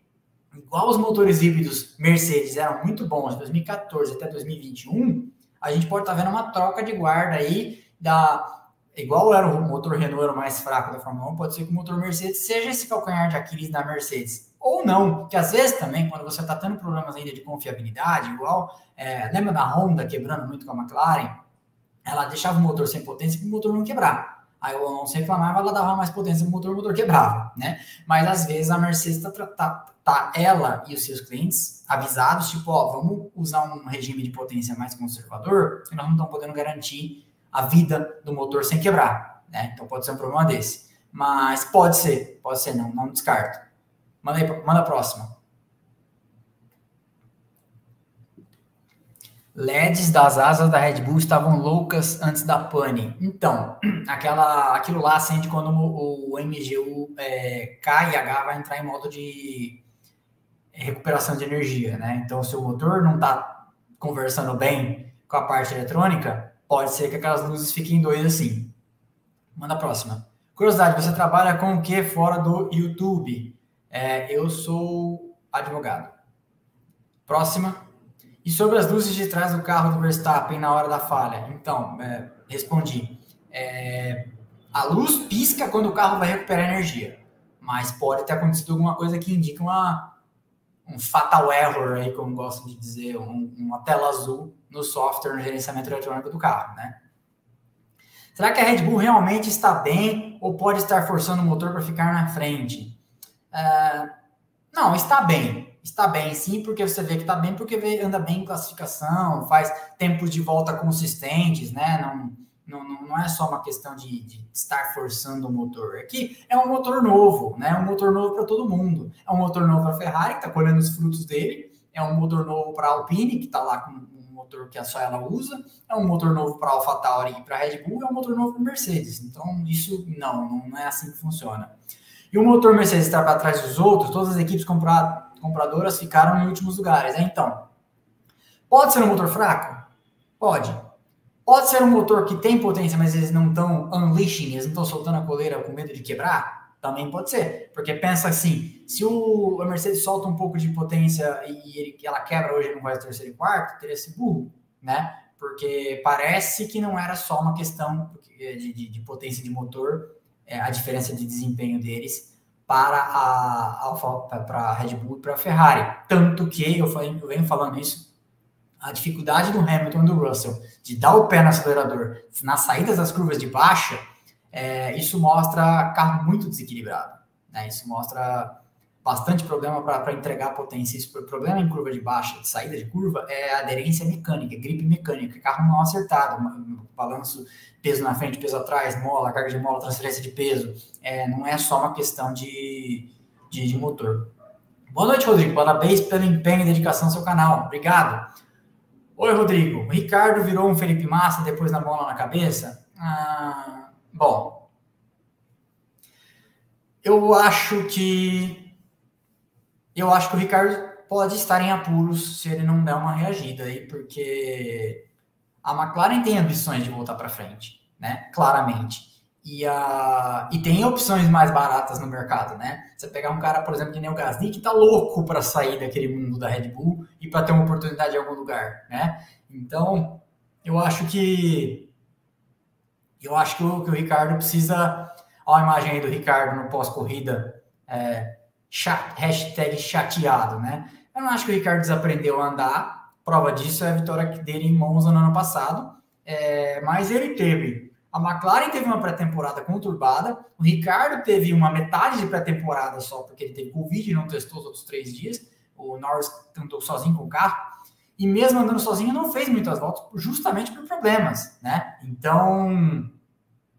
igual os motores híbridos Mercedes eram muito bons de 2014 até 2021, a gente pode estar tá vendo uma troca de guarda aí da igual era o motor Renault era o mais fraco da Fórmula 1, pode ser que o motor Mercedes seja esse calcanhar de Aquiles da Mercedes ou não, que às vezes também, quando você está tendo problemas ainda de confiabilidade, igual, é, lembra da Honda quebrando muito com a McLaren? Ela deixava o motor sem potência para o motor não quebrar. Aí o Alonso reclamava, ela dava mais potência no motor, o motor quebrava, né? Mas às vezes a Mercedes tá, tá, tá, ela e os seus clientes avisados, tipo, ó, vamos usar um regime de potência mais conservador, que nós não estamos podendo garantir a vida do motor sem quebrar, né? Então pode ser um problema desse. Mas pode ser, pode ser, não, não descarto. Manda, aí, manda a próxima. LEDs das asas da Red Bull estavam loucas antes da pane. Então, (clears throat) aquela, aquilo lá acende quando o, o MGU é, K e H vai entrar em modo de recuperação de energia, né? Então, se o motor não está conversando bem com a parte eletrônica, pode ser que aquelas luzes fiquem doidas assim. Manda a próxima. Curiosidade, você trabalha com o que fora do YouTube? É, eu sou advogado. Próxima. E sobre as luzes de trás do carro do Verstappen na hora da falha? Então, é, respondi. É, a luz pisca quando o carro vai recuperar energia, mas pode ter acontecido alguma coisa que indica uma, um fatal error, aí, como gostam de dizer, um, uma tela azul no software no gerenciamento eletrônico do carro, né? Será que a Red Bull realmente está bem ou pode estar forçando o motor para ficar na frente? Uh, não, está bem. Está bem, sim, porque você vê que está bem, porque anda bem em classificação, faz tempos de volta consistentes, né? Não, não, não é só uma questão de, de estar forçando o motor. Aqui é, é um motor novo, né? É um motor novo para todo mundo. É um motor novo para a Ferrari, que está colhendo os frutos dele. É um motor novo para a Alpine, que está lá com um motor que só ela usa. É um motor novo para a AlphaTauri e para a Red Bull. É um motor novo para Mercedes. Então, isso não, não é assim que funciona. E o motor Mercedes está para trás dos outros, todas as equipes compradoras ficaram em últimos lugares. Né? Então, pode ser um motor fraco? Pode. Pode ser um motor que tem potência, mas eles não estão unleashing, eles não estão soltando a coleira com medo de quebrar? Também pode ser. Porque pensa assim, se o, a Mercedes solta um pouco de potência e ele, ela quebra hoje no vai terceiro e quarto, teria esse burro, né? Porque parece que não era só uma questão de, de, de potência de motor, é, a diferença de desempenho deles para a Alfa, para a Red Bull e para a Ferrari. Tanto que eu, falei, eu venho falando isso, a dificuldade do Hamilton e do Russell de dar o pé no acelerador nas saídas das curvas de baixa, é, isso mostra carro muito desequilibrado. Né? Isso mostra bastante problema para entregar potência. Isso, o problema em curva de baixa, de saída de curva, é aderência mecânica, gripe mecânica, carro mal acertado, balanço, peso na frente, peso atrás, mola, carga de mola, transferência de peso. É, não é só uma questão de, de, de motor. Boa noite, Rodrigo. Parabéns pelo empenho e dedicação ao seu canal. Obrigado. Oi, Rodrigo. O Ricardo virou um Felipe Massa depois da bola na cabeça? Ah, bom, eu acho que eu acho que o Ricardo pode estar em apuros se ele não der uma reagida aí, porque a McLaren tem ambições de voltar para frente, né? Claramente. E, a, e tem opções mais baratas no mercado, né? Você pegar um cara, por exemplo, que nem o Gasly, que tá louco para sair daquele mundo da Red Bull e para ter uma oportunidade em algum lugar, né? Então, eu acho que eu acho que o, que o Ricardo precisa. Olha a imagem aí do Ricardo no pós-corrida. É, hashtag chateado, né? Eu não acho que o Ricardo desaprendeu a andar. Prova disso é a vitória dele em Monza no ano passado. É, mas ele teve. A McLaren teve uma pré-temporada conturbada. O Ricardo teve uma metade de pré-temporada só, porque ele teve Covid e não testou os outros três dias. O Norris tentou sozinho com o carro. E mesmo andando sozinho, não fez muitas voltas, justamente por problemas, né? Então,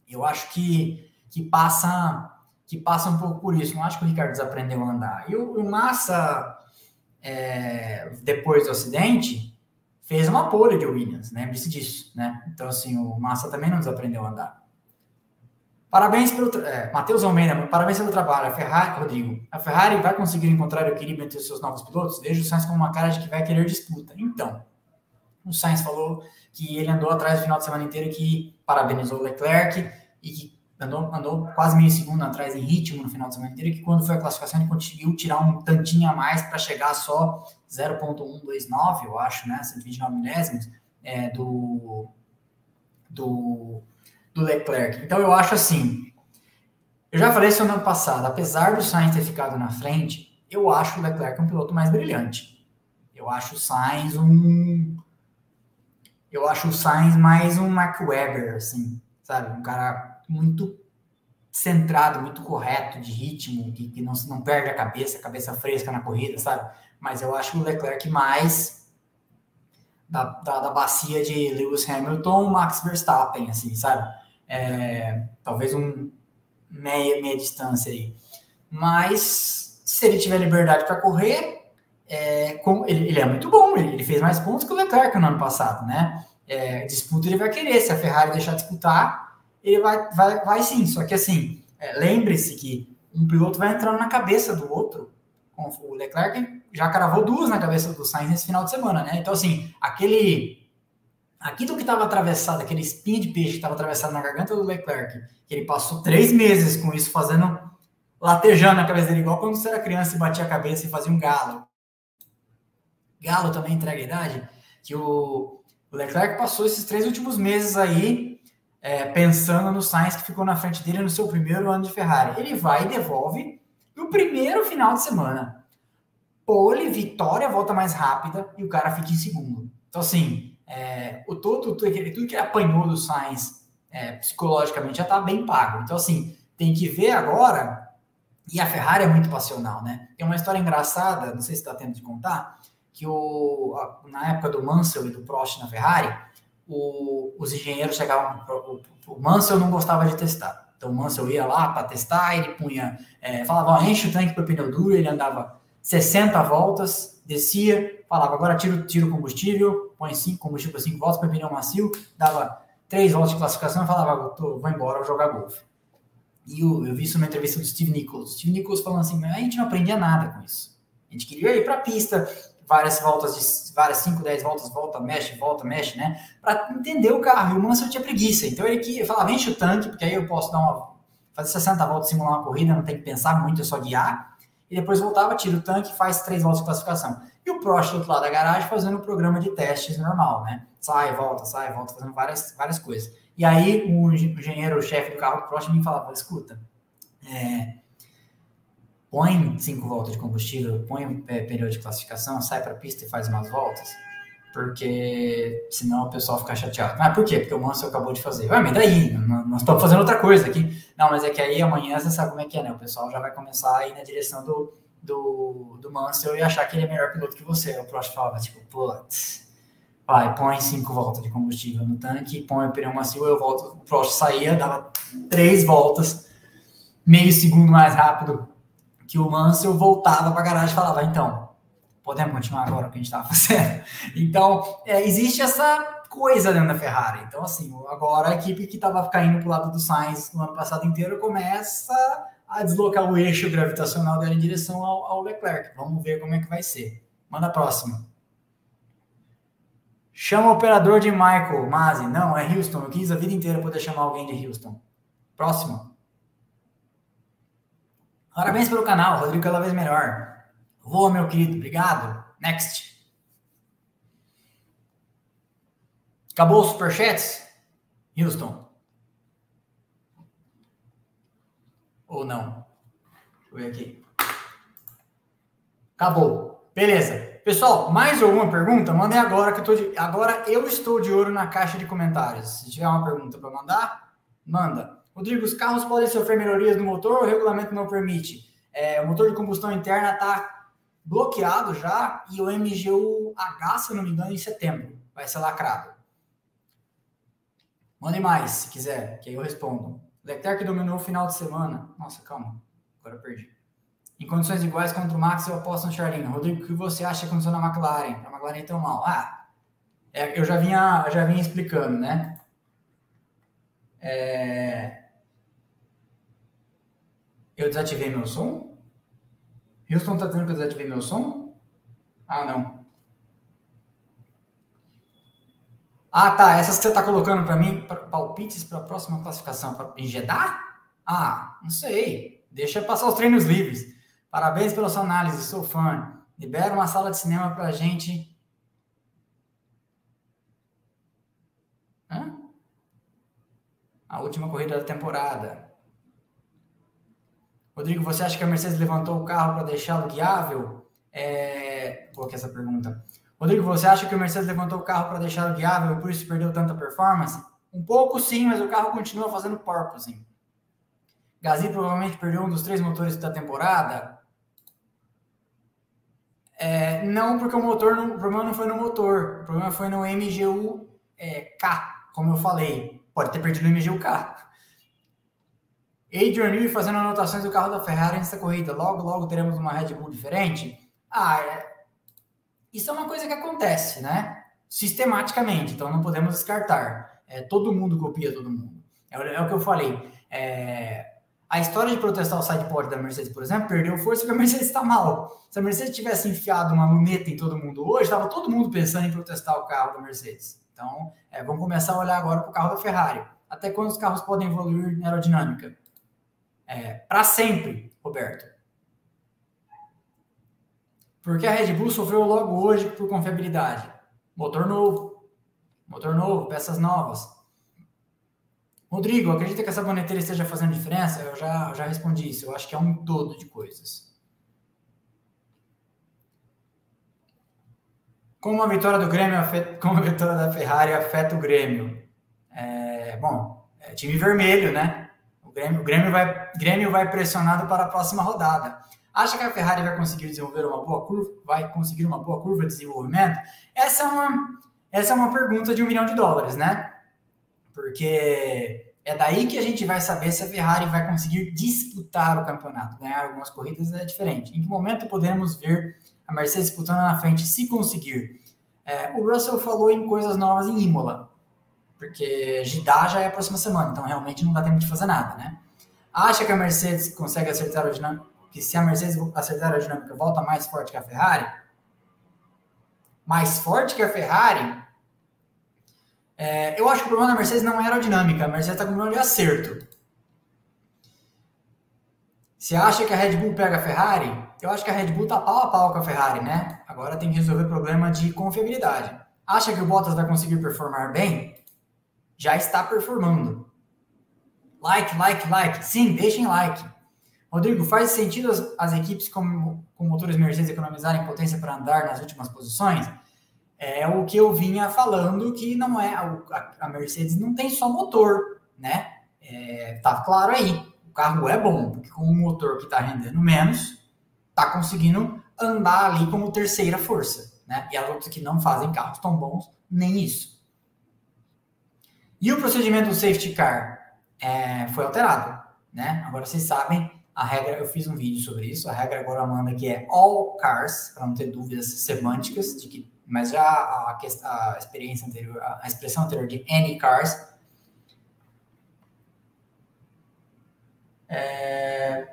Eu acho que, que passa que passa um pouco por isso. Não acho que o Ricardo desaprendeu a andar. E o, o Massa, é, depois do acidente, fez uma pole de Williams, né? Disse disso, né? Então, assim, o Massa também não desaprendeu a andar. Parabéns pelo. É, Matheus Almeida, parabéns pelo trabalho. A Ferrari, Rodrigo, a Ferrari vai conseguir encontrar o equilíbrio entre os seus novos pilotos? Vejo o Sainz como uma cara de que vai querer disputa. Então, o Sainz falou que ele andou atrás do final de semana inteiro, que parabenizou o Leclerc e que andou, andou quase meio segundo atrás em ritmo no final de semana inteiro, que quando foi a classificação ele conseguiu tirar um tantinho a mais para chegar só 0.129, eu acho, né? 129 milésimos é, do, do do Leclerc. Então eu acho assim, eu já falei isso no ano passado, apesar do Sainz ter ficado na frente, eu acho o Leclerc um piloto mais brilhante. Eu acho o Sainz um eu acho o Sainz mais um Mark Webber, assim, sabe? Um cara muito centrado, muito correto de ritmo, que, que não, não perde a cabeça, cabeça fresca na corrida, sabe? Mas eu acho o Leclerc mais da, da, da bacia de Lewis Hamilton, Max Verstappen, assim, sabe? é, talvez um meia, meia distância aí. Mas se ele tiver liberdade para correr, é, com, ele, ele, é muito bom, ele, ele, fez mais pontos que o Leclerc no ano passado, né? É, disputa ele vai querer, se a Ferrari deixar disputar, ele vai, vai, vai sim. Só que assim, é, lembre-se que um piloto vai entrando na cabeça do outro. O Leclerc já cravou duas na cabeça do Sainz nesse final de semana, né? Então, assim, aquele aquilo que estava atravessado, aquele espinho de peixe que estava atravessado na garganta do Leclerc, que ele passou três meses com isso fazendo, latejando a cabeça dele, igual quando você era criança e batia a cabeça e fazia um galo. Galo também entrega idade, que o, o Leclerc passou esses três últimos meses aí é, pensando no Sainz que ficou na frente dele no seu primeiro ano de Ferrari. Ele vai e devolve no primeiro final de semana. Pole, vitória, volta mais rápida e o cara fica em segundo. Então, assim, é, o todo, tudo, tudo que ele apanhou do Sainz é, psicologicamente já está bem pago. Então, assim, tem que ver agora. E a Ferrari é muito passional, né? Tem uma história engraçada, não sei se está tendo de contar, que o, na época do Mansell e do Prost na Ferrari, o, os engenheiros chegavam. O, o Mansell não gostava de testar. Então o Mansell ia lá para testar, ele punha, é, falava, ó, enche o tanque para o pneu duro, ele andava 60 voltas, descia, falava, agora tira, o combustível, põe cinco, combustível para cinco voltas, para pneu macio, dava três voltas de classificação e falava, tô, vou embora, vou jogar golfe. E eu, eu vi isso numa entrevista do Steve Nichols. O Steve Nichols falando assim, a gente não aprendia nada com isso. A gente queria ir para a pista, várias voltas, de várias 5, 10 voltas, volta, mexe, volta, mexe, né? Para entender o carro. E o Mansell tinha preguiça. Então ele que falava, enche o tanque, porque aí eu posso dar uma, fazer 60 voltas, simular uma corrida, não tem que pensar muito, é só guiar. E depois voltava, tira o tanque, faz três voltas de classificação. E o Prost do outro lado da garagem fazendo o programa de testes normal, né? Sai, volta, sai, volta, fazendo várias, várias coisas. E aí o engenheiro, o chefe do carro do Prost me falava, escuta, é, põe cinco voltas de combustível, põe um pneu de classificação, sai para a pista e faz umas voltas, porque senão o pessoal fica chateado. Mas por quê? Porque o Mansell acabou de fazer. Ué, mas daí? Nós estamos fazendo outra coisa aqui. Não, mas é que aí amanhã você sabe como é que é, né? O pessoal já vai começar a ir na direção do, do, do Mansell e achar que ele é melhor piloto que você. O Prost falava, tipo, putz, vai, põe cinco voltas de combustível no tanque, põe o pneu macio, eu volto. O Prost saía, dava três voltas, meio segundo mais rápido que o Mansell, voltava para a garagem e falava, então, podemos continuar agora o que a gente estava fazendo? (laughs) Então, é, existe essa coisa dentro da Ferrari. Então, assim, agora a equipe que estava caindo para o lado do Sainz no ano passado inteiro começa a deslocar o eixo gravitacional dela em direção ao, ao Leclerc. Vamos ver como é que vai ser. Manda a próxima. Chama o operador de Michael, Mazi. Não, é Houston. Eu quis a vida inteira poder chamar alguém de Houston. Próximo. Parabéns pelo canal, Rodrigo cada vez melhor. Voa, meu querido. Obrigado. Next. Acabou os superchats? Houston. Ou não? Deixa eu ver aqui. Acabou. Beleza. Pessoal, mais alguma pergunta? Mandem agora que eu tô de... agora eu estou de olho na caixa de comentários. Se tiver uma pergunta para mandar, manda. Rodrigo, os carros podem sofrer melhorias no motor ou o regulamento não permite? É, o motor de combustão interna está bloqueado já e o MGU-H, se não me engano, em setembro vai ser lacrado. Mande mais, se quiser, que aí eu respondo. Leclerc dominou o final de semana. Nossa, calma. Agora perdi. Em condições iguais contra o Max, eu aposto no Charlino. Rodrigo, o que você acha que aconteceu na McLaren? A McLaren é tão mal. Ah, é, eu já vinha, já vinha explicando, né? É... Eu desativei meu som? Houston tá dizendo que eu desativei meu som? Ah, não. Ah, tá. Essas que você tá colocando para mim, palpites para a próxima classificação pra, em Jeddah? Ah, não sei. Deixa passar os treinos livres. Parabéns pela sua análise, sou fã. Libera uma sala de cinema pra gente Hã? A última corrida da temporada. Rodrigo, você acha que a Mercedes levantou o carro para deixá-lo guiável? É... Coloquei essa pergunta. Rodrigo, você acha que o Mercedes levantou o carro para deixá-lo guiável e por isso perdeu tanta performance? Um pouco sim, mas o carro continua fazendo porpoising. Gasly provavelmente perdeu um dos três motores da temporada. É, não, porque o motor, não, o problema não foi no motor, o problema foi no MGU é, K, como eu falei, pode ter perdido o MGUK. Adrian Newey fazendo anotações do carro da Ferrari nessa corrida. Logo, logo teremos uma Red Bull diferente. Ah, é... isso é uma coisa que acontece, né? Sistematicamente, então não podemos descartar. É, todo mundo copia todo mundo. É, é o que eu falei. É... A história de protestar o sidepod da Mercedes, por exemplo, perdeu força porque a Mercedes está mal. Se a Mercedes tivesse enfiado uma luneta em todo mundo hoje, estava todo mundo pensando em protestar o carro da Mercedes. Então, é, vamos começar a olhar agora para o carro da Ferrari. Até quando os carros podem evoluir na aerodinâmica? É, para sempre, Roberto. Porque a Red Bull sofreu logo hoje por confiabilidade. Motor novo. Motor novo, peças novas. Rodrigo, acredita que essa boneteira esteja fazendo diferença? Eu já, eu já respondi isso. Eu acho que é um todo de coisas. Como a vitória do Grêmio afeta, (laughs) como a vitória da Ferrari afeta o Grêmio? É, bom, é time vermelho, né? O Grêmio, o Grêmio, vai, Grêmio vai pressionado para a próxima rodada. Acha que a Ferrari vai conseguir desenvolver uma boa curva? Vai conseguir uma boa curva de desenvolvimento? Essa é uma, essa é uma pergunta de um milhão de dólares, né? Porque é daí que a gente vai saber se a Ferrari vai conseguir disputar o campeonato. Ganhar algumas corridas é diferente. Em que momento podemos ver a Mercedes disputando na frente, se conseguir. É, o Russell falou em coisas novas em Imola, porque Jeddah já é a próxima semana, então realmente não dá tempo de fazer nada, né? Acha que a Mercedes consegue acertar a dinâmica, que se a Mercedes acertar a dinâmica, volta mais forte que a Ferrari? Mais forte que a Ferrari? É, eu acho que o problema da Mercedes não é aerodinâmica, a Mercedes está com problema de acerto. Você acha que a Red Bull pega a Ferrari? Eu acho que a Red Bull tá pau a pau com a Ferrari, né? Agora tem que resolver o problema de confiabilidade. Acha que o Bottas vai conseguir performar bem? Já está performando. Like, like, like. Sim, deixem like. Rodrigo, faz sentido as, as equipes com, com motores Mercedes economizarem potência para andar nas últimas posições? É o que eu vinha falando que não é a, a Mercedes não tem só motor, né? É, tá claro aí o carro é bom, porque com o motor que está rendendo menos, está conseguindo andar ali como terceira força. Né? E as outras que não fazem carros tão bons, nem isso. E o procedimento do safety car é, foi alterado. Né? Agora vocês sabem, a regra, eu fiz um vídeo sobre isso, a regra agora manda que é all cars, para não ter dúvidas semânticas, de que, mas já a, a, a experiência anterior, a expressão anterior de any cars É...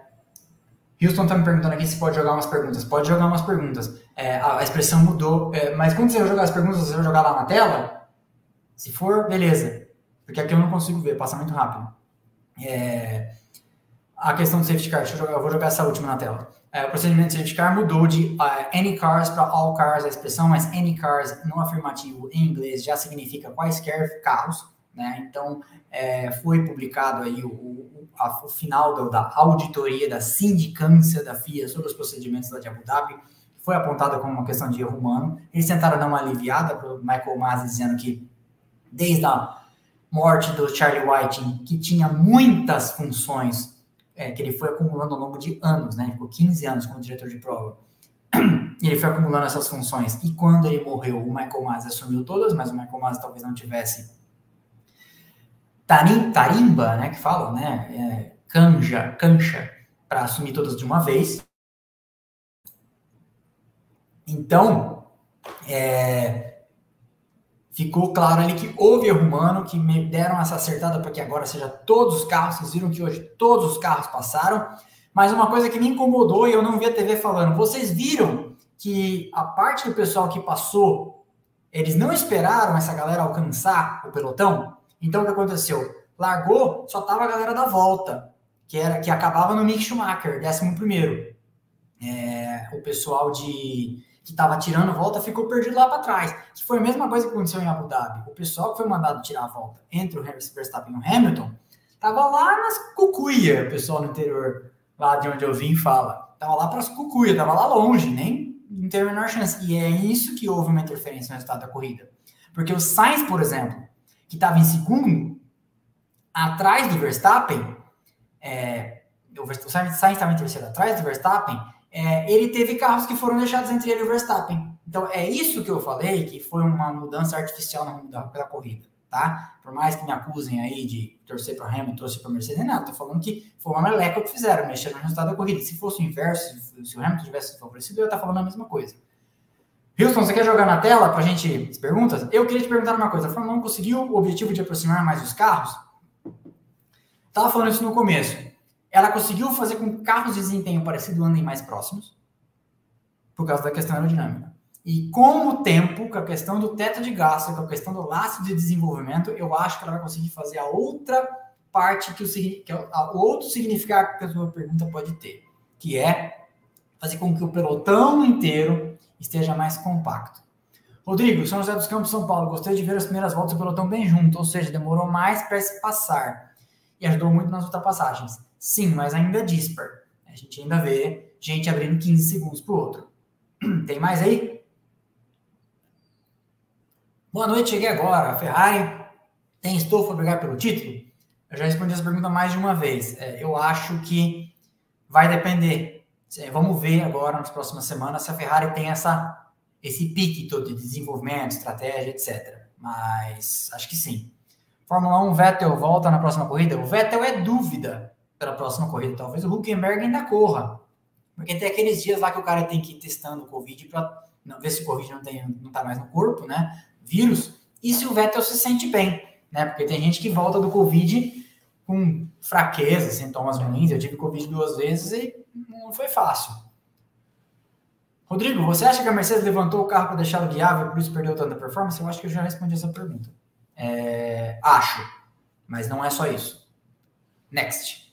Houston está me perguntando aqui se pode jogar umas perguntas. Pode jogar umas perguntas. É, a, expressão mudou, é, mas quando você jogar as perguntas, você vai jogar lá na tela? Se for, beleza. Porque aqui eu não consigo ver, passa muito rápido. É, a questão do safety car, eu, jogar, eu, vou jogar essa última na tela. É, o procedimento de safety car mudou de uh, any cars para all cars, a expressão, mas any cars no afirmativo em inglês já significa quaisquer carros, né? Então, é, foi publicado aí o, o, a, o final do, da auditoria da sindicância da FIA sobre os procedimentos da de Abu Dhabi, foi apontada como uma questão de erro humano. Eles tentaram dar uma aliviada para o Michael Masi, dizendo que desde a morte do Charlie White, que tinha muitas funções é, que ele foi acumulando ao longo de anos, né? Ele ficou 15 anos como diretor de prova. (clears throat) E ele foi acumulando essas funções. E quando ele morreu, o Michael Masi assumiu todas, mas o Michael Masi talvez não tivesse tarim, tarimba, né, que falam, né, é, canja, cancha, para assumir todas de uma vez. Então, é, ficou claro ali que houve erro humano, que deram essa acertada para que agora seja todos os carros, vocês viram que hoje todos os carros passaram, mas uma coisa que me incomodou e eu não vi a TV falando, vocês viram que a parte do pessoal que passou, eles não esperaram essa galera alcançar o pelotão? Então o que aconteceu? Largou, só tava a galera da volta, que era que acabava no Mick Schumacher, 11 primeiro. É, o pessoal de que estava tirando volta ficou perdido lá para trás. Que foi a mesma coisa que aconteceu em Abu Dhabi. O pessoal que foi mandado tirar a volta entre o Verstappen e o Hamilton tava lá nas cucuia, o pessoal no interior lá de onde eu vim fala. Tava lá para as cucuia, tava lá longe, nem não teve a menor chance. E é isso que houve uma interferência no resultado da corrida. Porque o Sainz, por exemplo, que estava em segundo, atrás do Verstappen, é, o Sainz estava em terceiro atrás do Verstappen, é, ele teve carros que foram deixados entre ele e o Verstappen. Então é isso que eu falei, que foi uma mudança artificial na da, pela corrida, tá? Por mais que me acusem aí de torcer para Hamilton, torcer para Mercedes, nada, tô falando que foi uma meleca que fizeram, mexendo no resultado da corrida. Se fosse o inverso, se o Hamilton tivesse favorecido, eu ia estar falando a mesma coisa. Houston, você quer jogar na tela para a gente as perguntas? Eu queria te perguntar uma coisa. A Fórmula 1 conseguiu o objetivo de aproximar mais os carros? Estava falando isso no começo. Ela conseguiu fazer com que carros de desempenho parecido andem mais próximos por causa da questão aerodinâmica. E com o tempo, com a questão do teto de gasto, com a questão do laço de desenvolvimento, eu acho que ela vai conseguir fazer a outra parte que o, que é outro significado que a sua pergunta pode ter, que é fazer com que o pelotão inteiro esteja mais compacto. Rodrigo, São José dos Campos, São Paulo. Gostei de ver as primeiras voltas do pelotão bem junto, ou seja, demorou mais para se passar e ajudou muito nas ultrapassagens. Sim, mas ainda é. A gente ainda vê gente abrindo 15 segundos para o outro. (clears throat) Tem mais aí? Boa noite, cheguei agora. A Ferrari tem estofa para brigar pelo título? Eu já respondi essa pergunta mais de uma vez. É, eu acho que vai depender. Vamos ver agora nas próximas semanas se a Ferrari tem essa, esse pique todo de desenvolvimento, estratégia, etc. Mas acho que sim. Fórmula 1, Vettel volta na próxima corrida? O Vettel é dúvida para a próxima corrida. Talvez o Huckenberg ainda corra. Porque tem aqueles dias lá que o cara tem que ir testando o Covid para ver se o Covid não, tem, não tá mais no corpo, né? Vírus. E se o Vettel se sente bem, né? Porque tem gente que volta do Covid com fraqueza, sintomas ruins. Eu tive Covid duas vezes e não foi fácil. Rodrigo, você acha que a Mercedes levantou o carro para deixá-lo viável, por isso perdeu tanta performance? Eu acho que eu já respondi essa pergunta. É, acho, mas não é só isso. Next.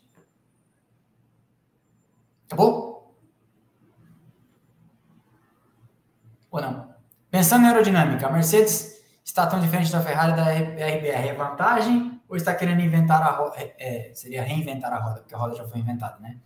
Tá bom? Ou não? Pensando em aerodinâmica, a Mercedes está tão diferente da Ferrari da RBR. É vantagem ou está querendo inventar a roda? É, é, seria reinventar a roda, porque a roda já foi inventada, né?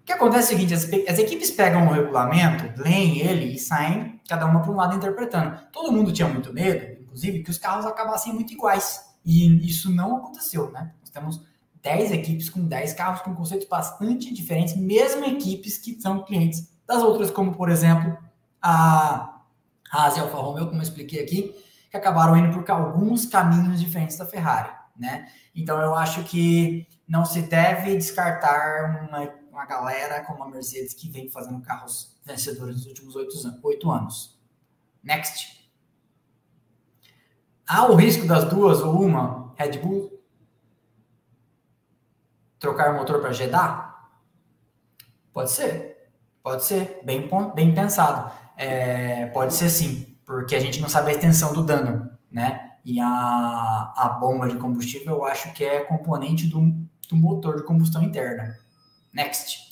O que acontece é o seguinte: as, as equipes pegam o regulamento, leem ele e saem cada uma para um lado interpretando. Todo mundo tinha muito medo, inclusive, que os carros acabassem muito iguais. E isso não aconteceu, né? Nós temos 10 equipes com 10 carros com conceitos bastante diferentes, mesmo equipes que são clientes das outras, como por exemplo a e Alfa Romeo, como eu expliquei aqui, que acabaram indo por alguns caminhos diferentes da Ferrari, né? Então eu acho que não se deve descartar uma, uma galera como a Mercedes que vem fazendo carros vencedores nos últimos oito anos. Next. Há o risco das duas ou uma Red Bull trocar o motor para Jeddah? Pode ser, pode ser, bem, bem pensado. É, pode ser sim, porque a gente não sabe a extensão do dano, né? E a, a bomba de combustível eu acho que é componente do, do motor de combustão interna. Next.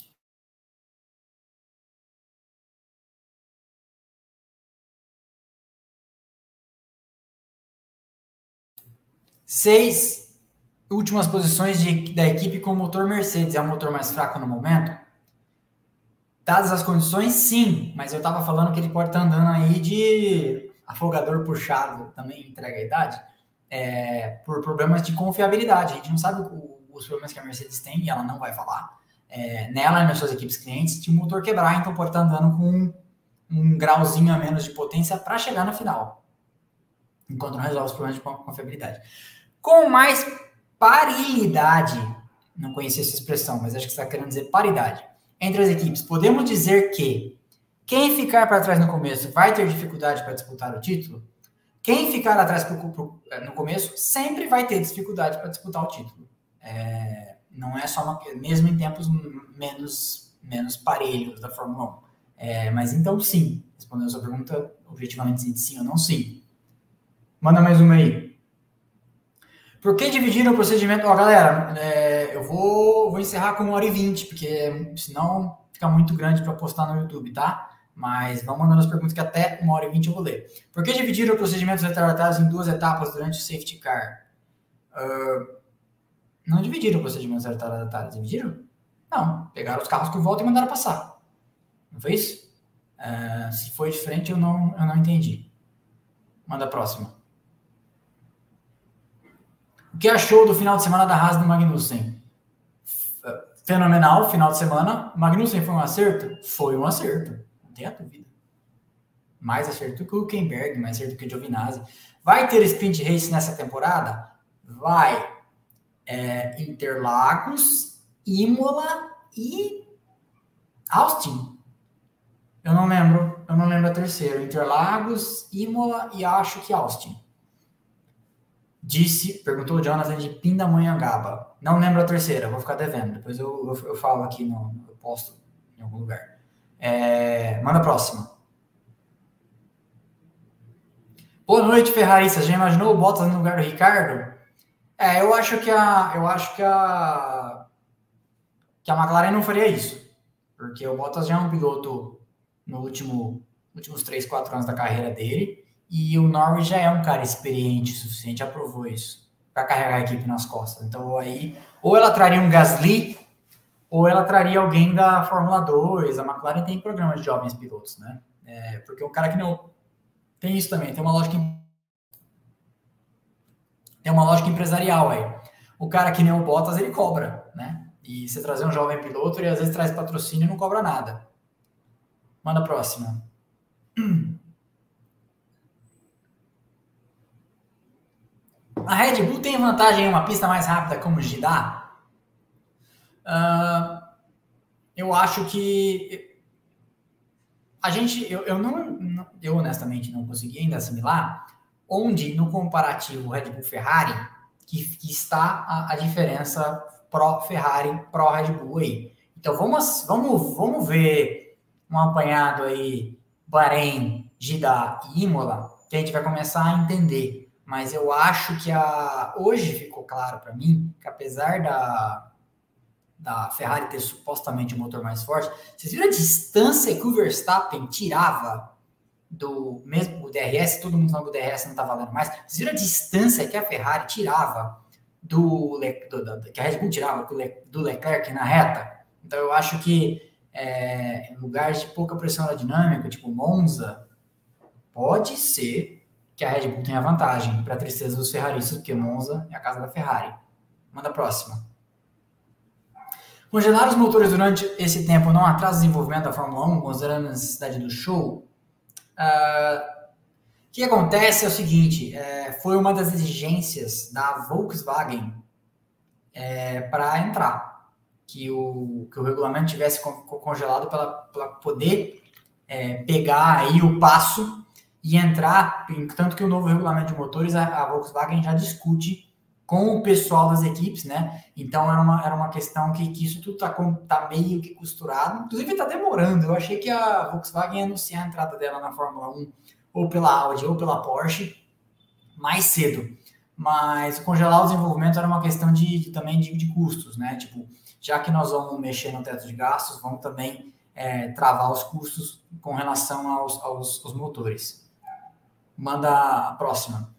Seis últimas posições de, da equipe com o motor Mercedes. É o motor mais fraco no momento? Dadas as condições, sim. Mas eu estava falando que ele pode estar tá andando aí de afogador puxado, também entrega a idade, é, por problemas de confiabilidade. A gente não sabe o, os problemas que a Mercedes tem e ela não vai falar. É, nela e nas suas equipes clientes, de motor quebrar, então pode estar tá andando com um, um grauzinho a menos de potência para chegar na final. Enquanto não resolve os problemas de confiabilidade. com mais paridade, não conhecia essa expressão, mas acho que está querendo dizer paridade, entre as equipes, podemos dizer que quem ficar para trás no começo vai ter dificuldade para disputar o título? Quem ficar atrás pro, pro, no começo sempre vai ter dificuldade para disputar o título. É, não é só uma, mesmo em tempos menos, menos parelhos da Fórmula 1. É, mas então sim, respondendo a sua pergunta, objetivamente sim ou não, sim. Manda mais uma aí. Por que dividir o procedimento? Ó, galera, é, eu vou, vou encerrar com uma hora e vinte, porque senão fica muito grande para postar no YouTube, tá? Mas vamos mandando as perguntas que até uma hora e vinte eu vou ler. Por que dividir o procedimento retardatários em duas etapas durante o safety car? Uh, não dividiram o procedimento retardatários, dividiram? Não, pegaram os carros por volta e mandaram passar. Não foi isso? Uh, se foi diferente, eu não, eu não entendi. Manda a próxima. O que achou do final de semana da Haas do Magnussen? Fenomenal, final de semana. Magnussen foi um acerto? Foi um acerto. Não tenha dúvida. Mais acerto que o Huckenberg, mais acerto que o Giovinazzi. Vai ter sprint race nessa temporada? Vai. É, Interlagos, Imola e Austin. Eu não lembro. Eu não lembro a terceira. Interlagos, Imola e acho que Austin. Disse, perguntou o Jonathan de Pindamonhangaba. Não lembro a terceira, vou ficar devendo. Depois eu, eu, eu falo aqui no. Eu posto em algum lugar. É, manda a próxima. Boa noite, Ferrari. Você já imaginou o Bottas no lugar do Ricardo? É, eu acho que a. Eu acho que a. Que a McLaren não faria isso. Porque o Bottas já é um piloto no último, últimos 3, 4 anos da carreira dele. E o Norris já é um cara experiente o suficiente, aprovou isso, para carregar a equipe nas costas. Então aí, ou ela traria um Gasly, ou ela traria alguém da Fórmula 2. A McLaren tem programa de jovens pilotos, né? É, porque o cara que não. Tem isso também, tem uma lógica. Tem uma lógica empresarial aí. O cara que nem o Bottas, ele cobra, né? E você trazer um jovem piloto, ele às vezes traz patrocínio e não cobra nada. Manda a próxima. (clears throat) A Red Bull tem vantagem em uma pista mais rápida como Jeddah? Uh, eu acho que a gente, eu, eu não, eu honestamente não consegui ainda assimilar onde no comparativo Red Bull Ferrari que, que está a, a diferença pró Ferrari pró Red Bull aí. Então vamos, vamos, vamos ver um apanhado aí Bahrein, Jeddah e Imola que a gente vai começar a entender mas eu acho que a hoje ficou claro para mim que apesar da da Ferrari ter supostamente o um motor mais forte, vocês viram a distância que o Verstappen tirava do mesmo o DRS, todo mundo falando que o DRS não está valendo mais. Vocês viram a distância que a Ferrari tirava do, do, do que a Red Bull tirava do, Le, do Leclerc na reta? Então eu acho que é, em lugares de pouca pressão aerodinâmica, tipo Monza, pode ser que a Red Bull tem a vantagem, para tristeza dos ferraristas, porque Monza é a casa da Ferrari. Manda a próxima. Congelar os motores durante esse tempo não atrasa o desenvolvimento da Fórmula 1, considerando a necessidade do show? Uh, o que acontece é o seguinte: é, foi uma das exigências da Volkswagen é, para entrar, que o, que o regulamento tivesse congelado para poder é, pegar aí o passo e entrar, tanto que o novo regulamento de motores, a, Volkswagen já discute com o pessoal das equipes, né? Então era uma, era uma questão que, que isso tudo tá, tá meio que costurado, inclusive está demorando. Eu achei que a Volkswagen ia anunciar a entrada dela na Fórmula 1, ou pela Audi, ou pela Porsche, mais cedo. Mas congelar o desenvolvimento era uma questão de também de, de, custos, né? Tipo, já que nós vamos mexer no teto de gastos, vamos também é, travar os custos com relação aos, aos, aos motores. Manda a próxima.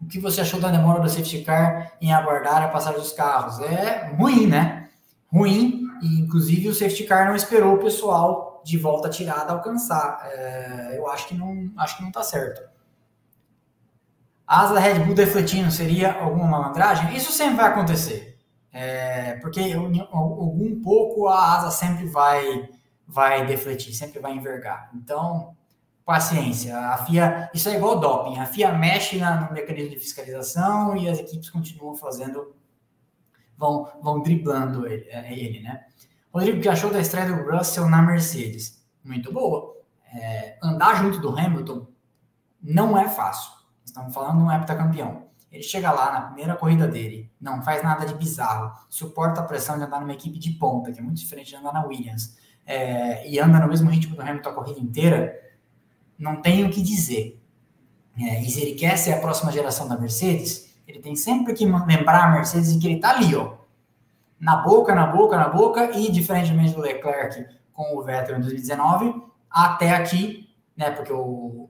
O que você achou da demora do safety car em aguardar a passagem dos carros? É ruim, né? Ruim, e inclusive o safety car não esperou o pessoal de volta tirada alcançar. É, eu acho que não acho que não tá certo. Asa Red Bull defletindo seria alguma malandragem? Isso sempre vai acontecer. É, porque algum pouco a asa sempre vai vai defletir, sempre vai envergar. Então, paciência. A FIA, isso é igual doping. A FIA mexe na, no mecanismo de fiscalização e as equipes continuam fazendo, vão, vão driblando ele, é, ele né? Rodrigo, que achou da estreia do Russell na Mercedes? Muito boa. É, andar junto do Hamilton não é fácil. Estamos falando de um heptacampeão. Ele chega lá na primeira corrida dele, não faz nada de bizarro, suporta a pressão de andar numa equipe de ponta, que é muito diferente de andar na Williams, é, e anda no mesmo ritmo do Hamilton a corrida inteira não tem o que dizer. É, e se ele quer ser a próxima geração da Mercedes, ele tem sempre que lembrar a Mercedes que ele está ali, ó, na boca, na boca, na boca, e diferentemente do Leclerc com o Vettel em 2019, até aqui, né, porque o,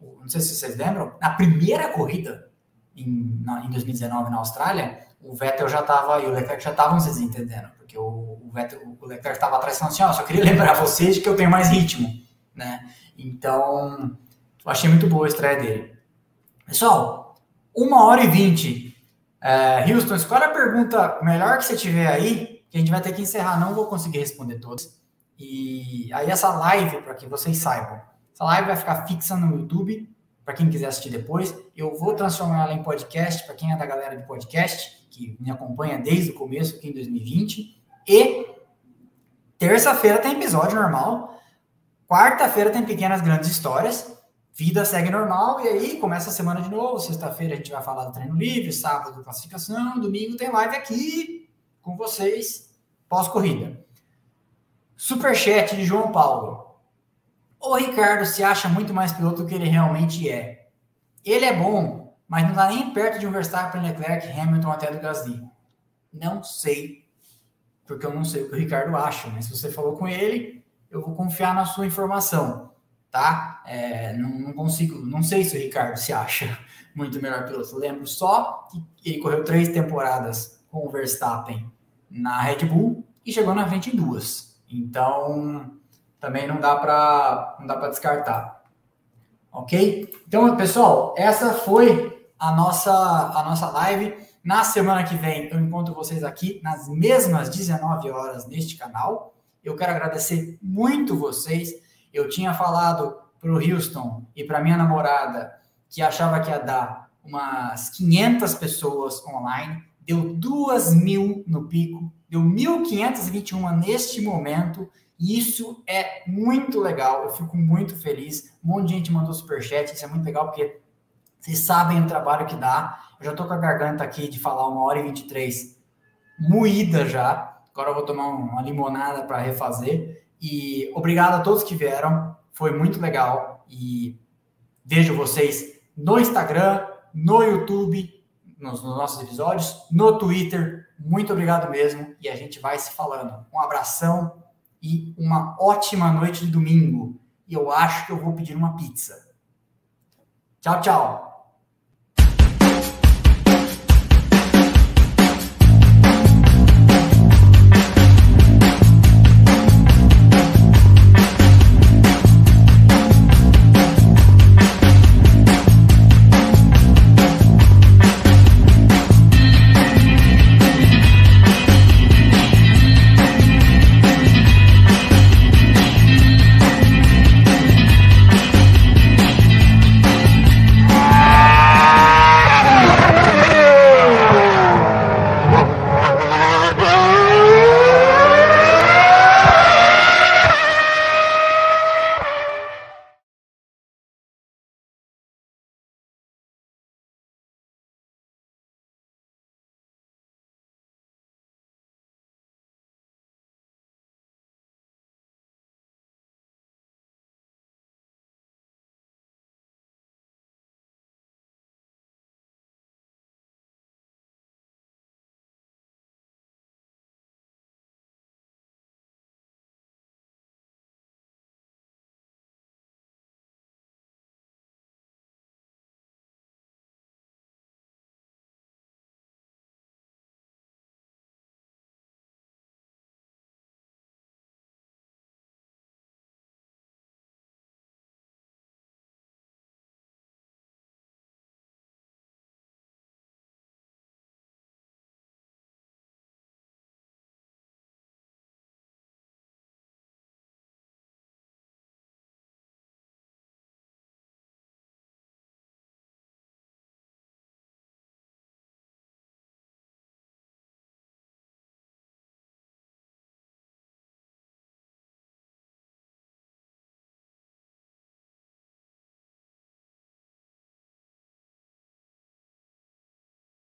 o não sei se vocês lembram, na primeira corrida em, na, em 2019 na Austrália, o Vettel já estava e o Leclerc já estavam se desentendendo, porque o, o, Vettel, o Leclerc estava atrás falando assim, ó, só queria (laughs) lembrar vocês de que eu tenho mais ritmo, né? Então, eu achei muito boa a estreia dele. Pessoal, uma hora e vinte. É, Houston, escolhe a pergunta melhor que você tiver aí, que a gente vai ter que encerrar, não vou conseguir responder todas. E aí essa live, para que vocês saibam, essa live vai ficar fixa no YouTube, para quem quiser assistir depois. Eu vou transformar ela em podcast, para quem é da galera de podcast, que me acompanha desde o começo aqui em 2020. E terça-feira tem episódio normal. Quarta-feira tem pequenas grandes histórias. Vida segue normal e aí começa a semana de novo. Sexta-feira a gente vai falar do treino livre, sábado classificação, domingo tem live aqui com vocês pós-corrida. Superchat de João Paulo. O Ricardo se acha muito mais piloto do que ele realmente é. Ele é bom, mas não está nem perto de um Verstappen, Leclerc, Hamilton até do Gasly. Não sei, porque eu não sei o que o Ricardo acha, mas se você falou com ele, eu vou confiar na sua informação, tá? É, não, não, consigo, não sei se o Ricardo se acha (laughs) muito melhor piloto. lembro só que ele correu três temporadas com o Verstappen na Red Bull e chegou na frente em duas. Então, também não dá para não dá para descartar. OK? Então, pessoal, essa foi a nossa a nossa live. Na semana que vem eu encontro vocês aqui nas mesmas 19 horas neste canal. Eu quero agradecer muito vocês. Eu tinha falado para o Houston e para minha namorada que achava que ia dar umas 500 pessoas online. Deu 2 mil no pico, deu 1.521 neste momento. E isso é muito legal, eu fico muito feliz. Um monte de gente mandou superchat, isso é muito legal porque vocês sabem o trabalho que dá. Eu já estou com a garganta aqui de falar uma hora e 23 moída já. Agora eu vou tomar uma limonada para refazer. E obrigado a todos que vieram. Foi muito legal. E vejo vocês no Instagram, no YouTube, nos, nos nossos episódios, no Twitter. Muito obrigado mesmo. E a gente vai se falando. Um abração e uma ótima noite de domingo. E eu acho que eu vou pedir uma pizza. Tchau, tchau.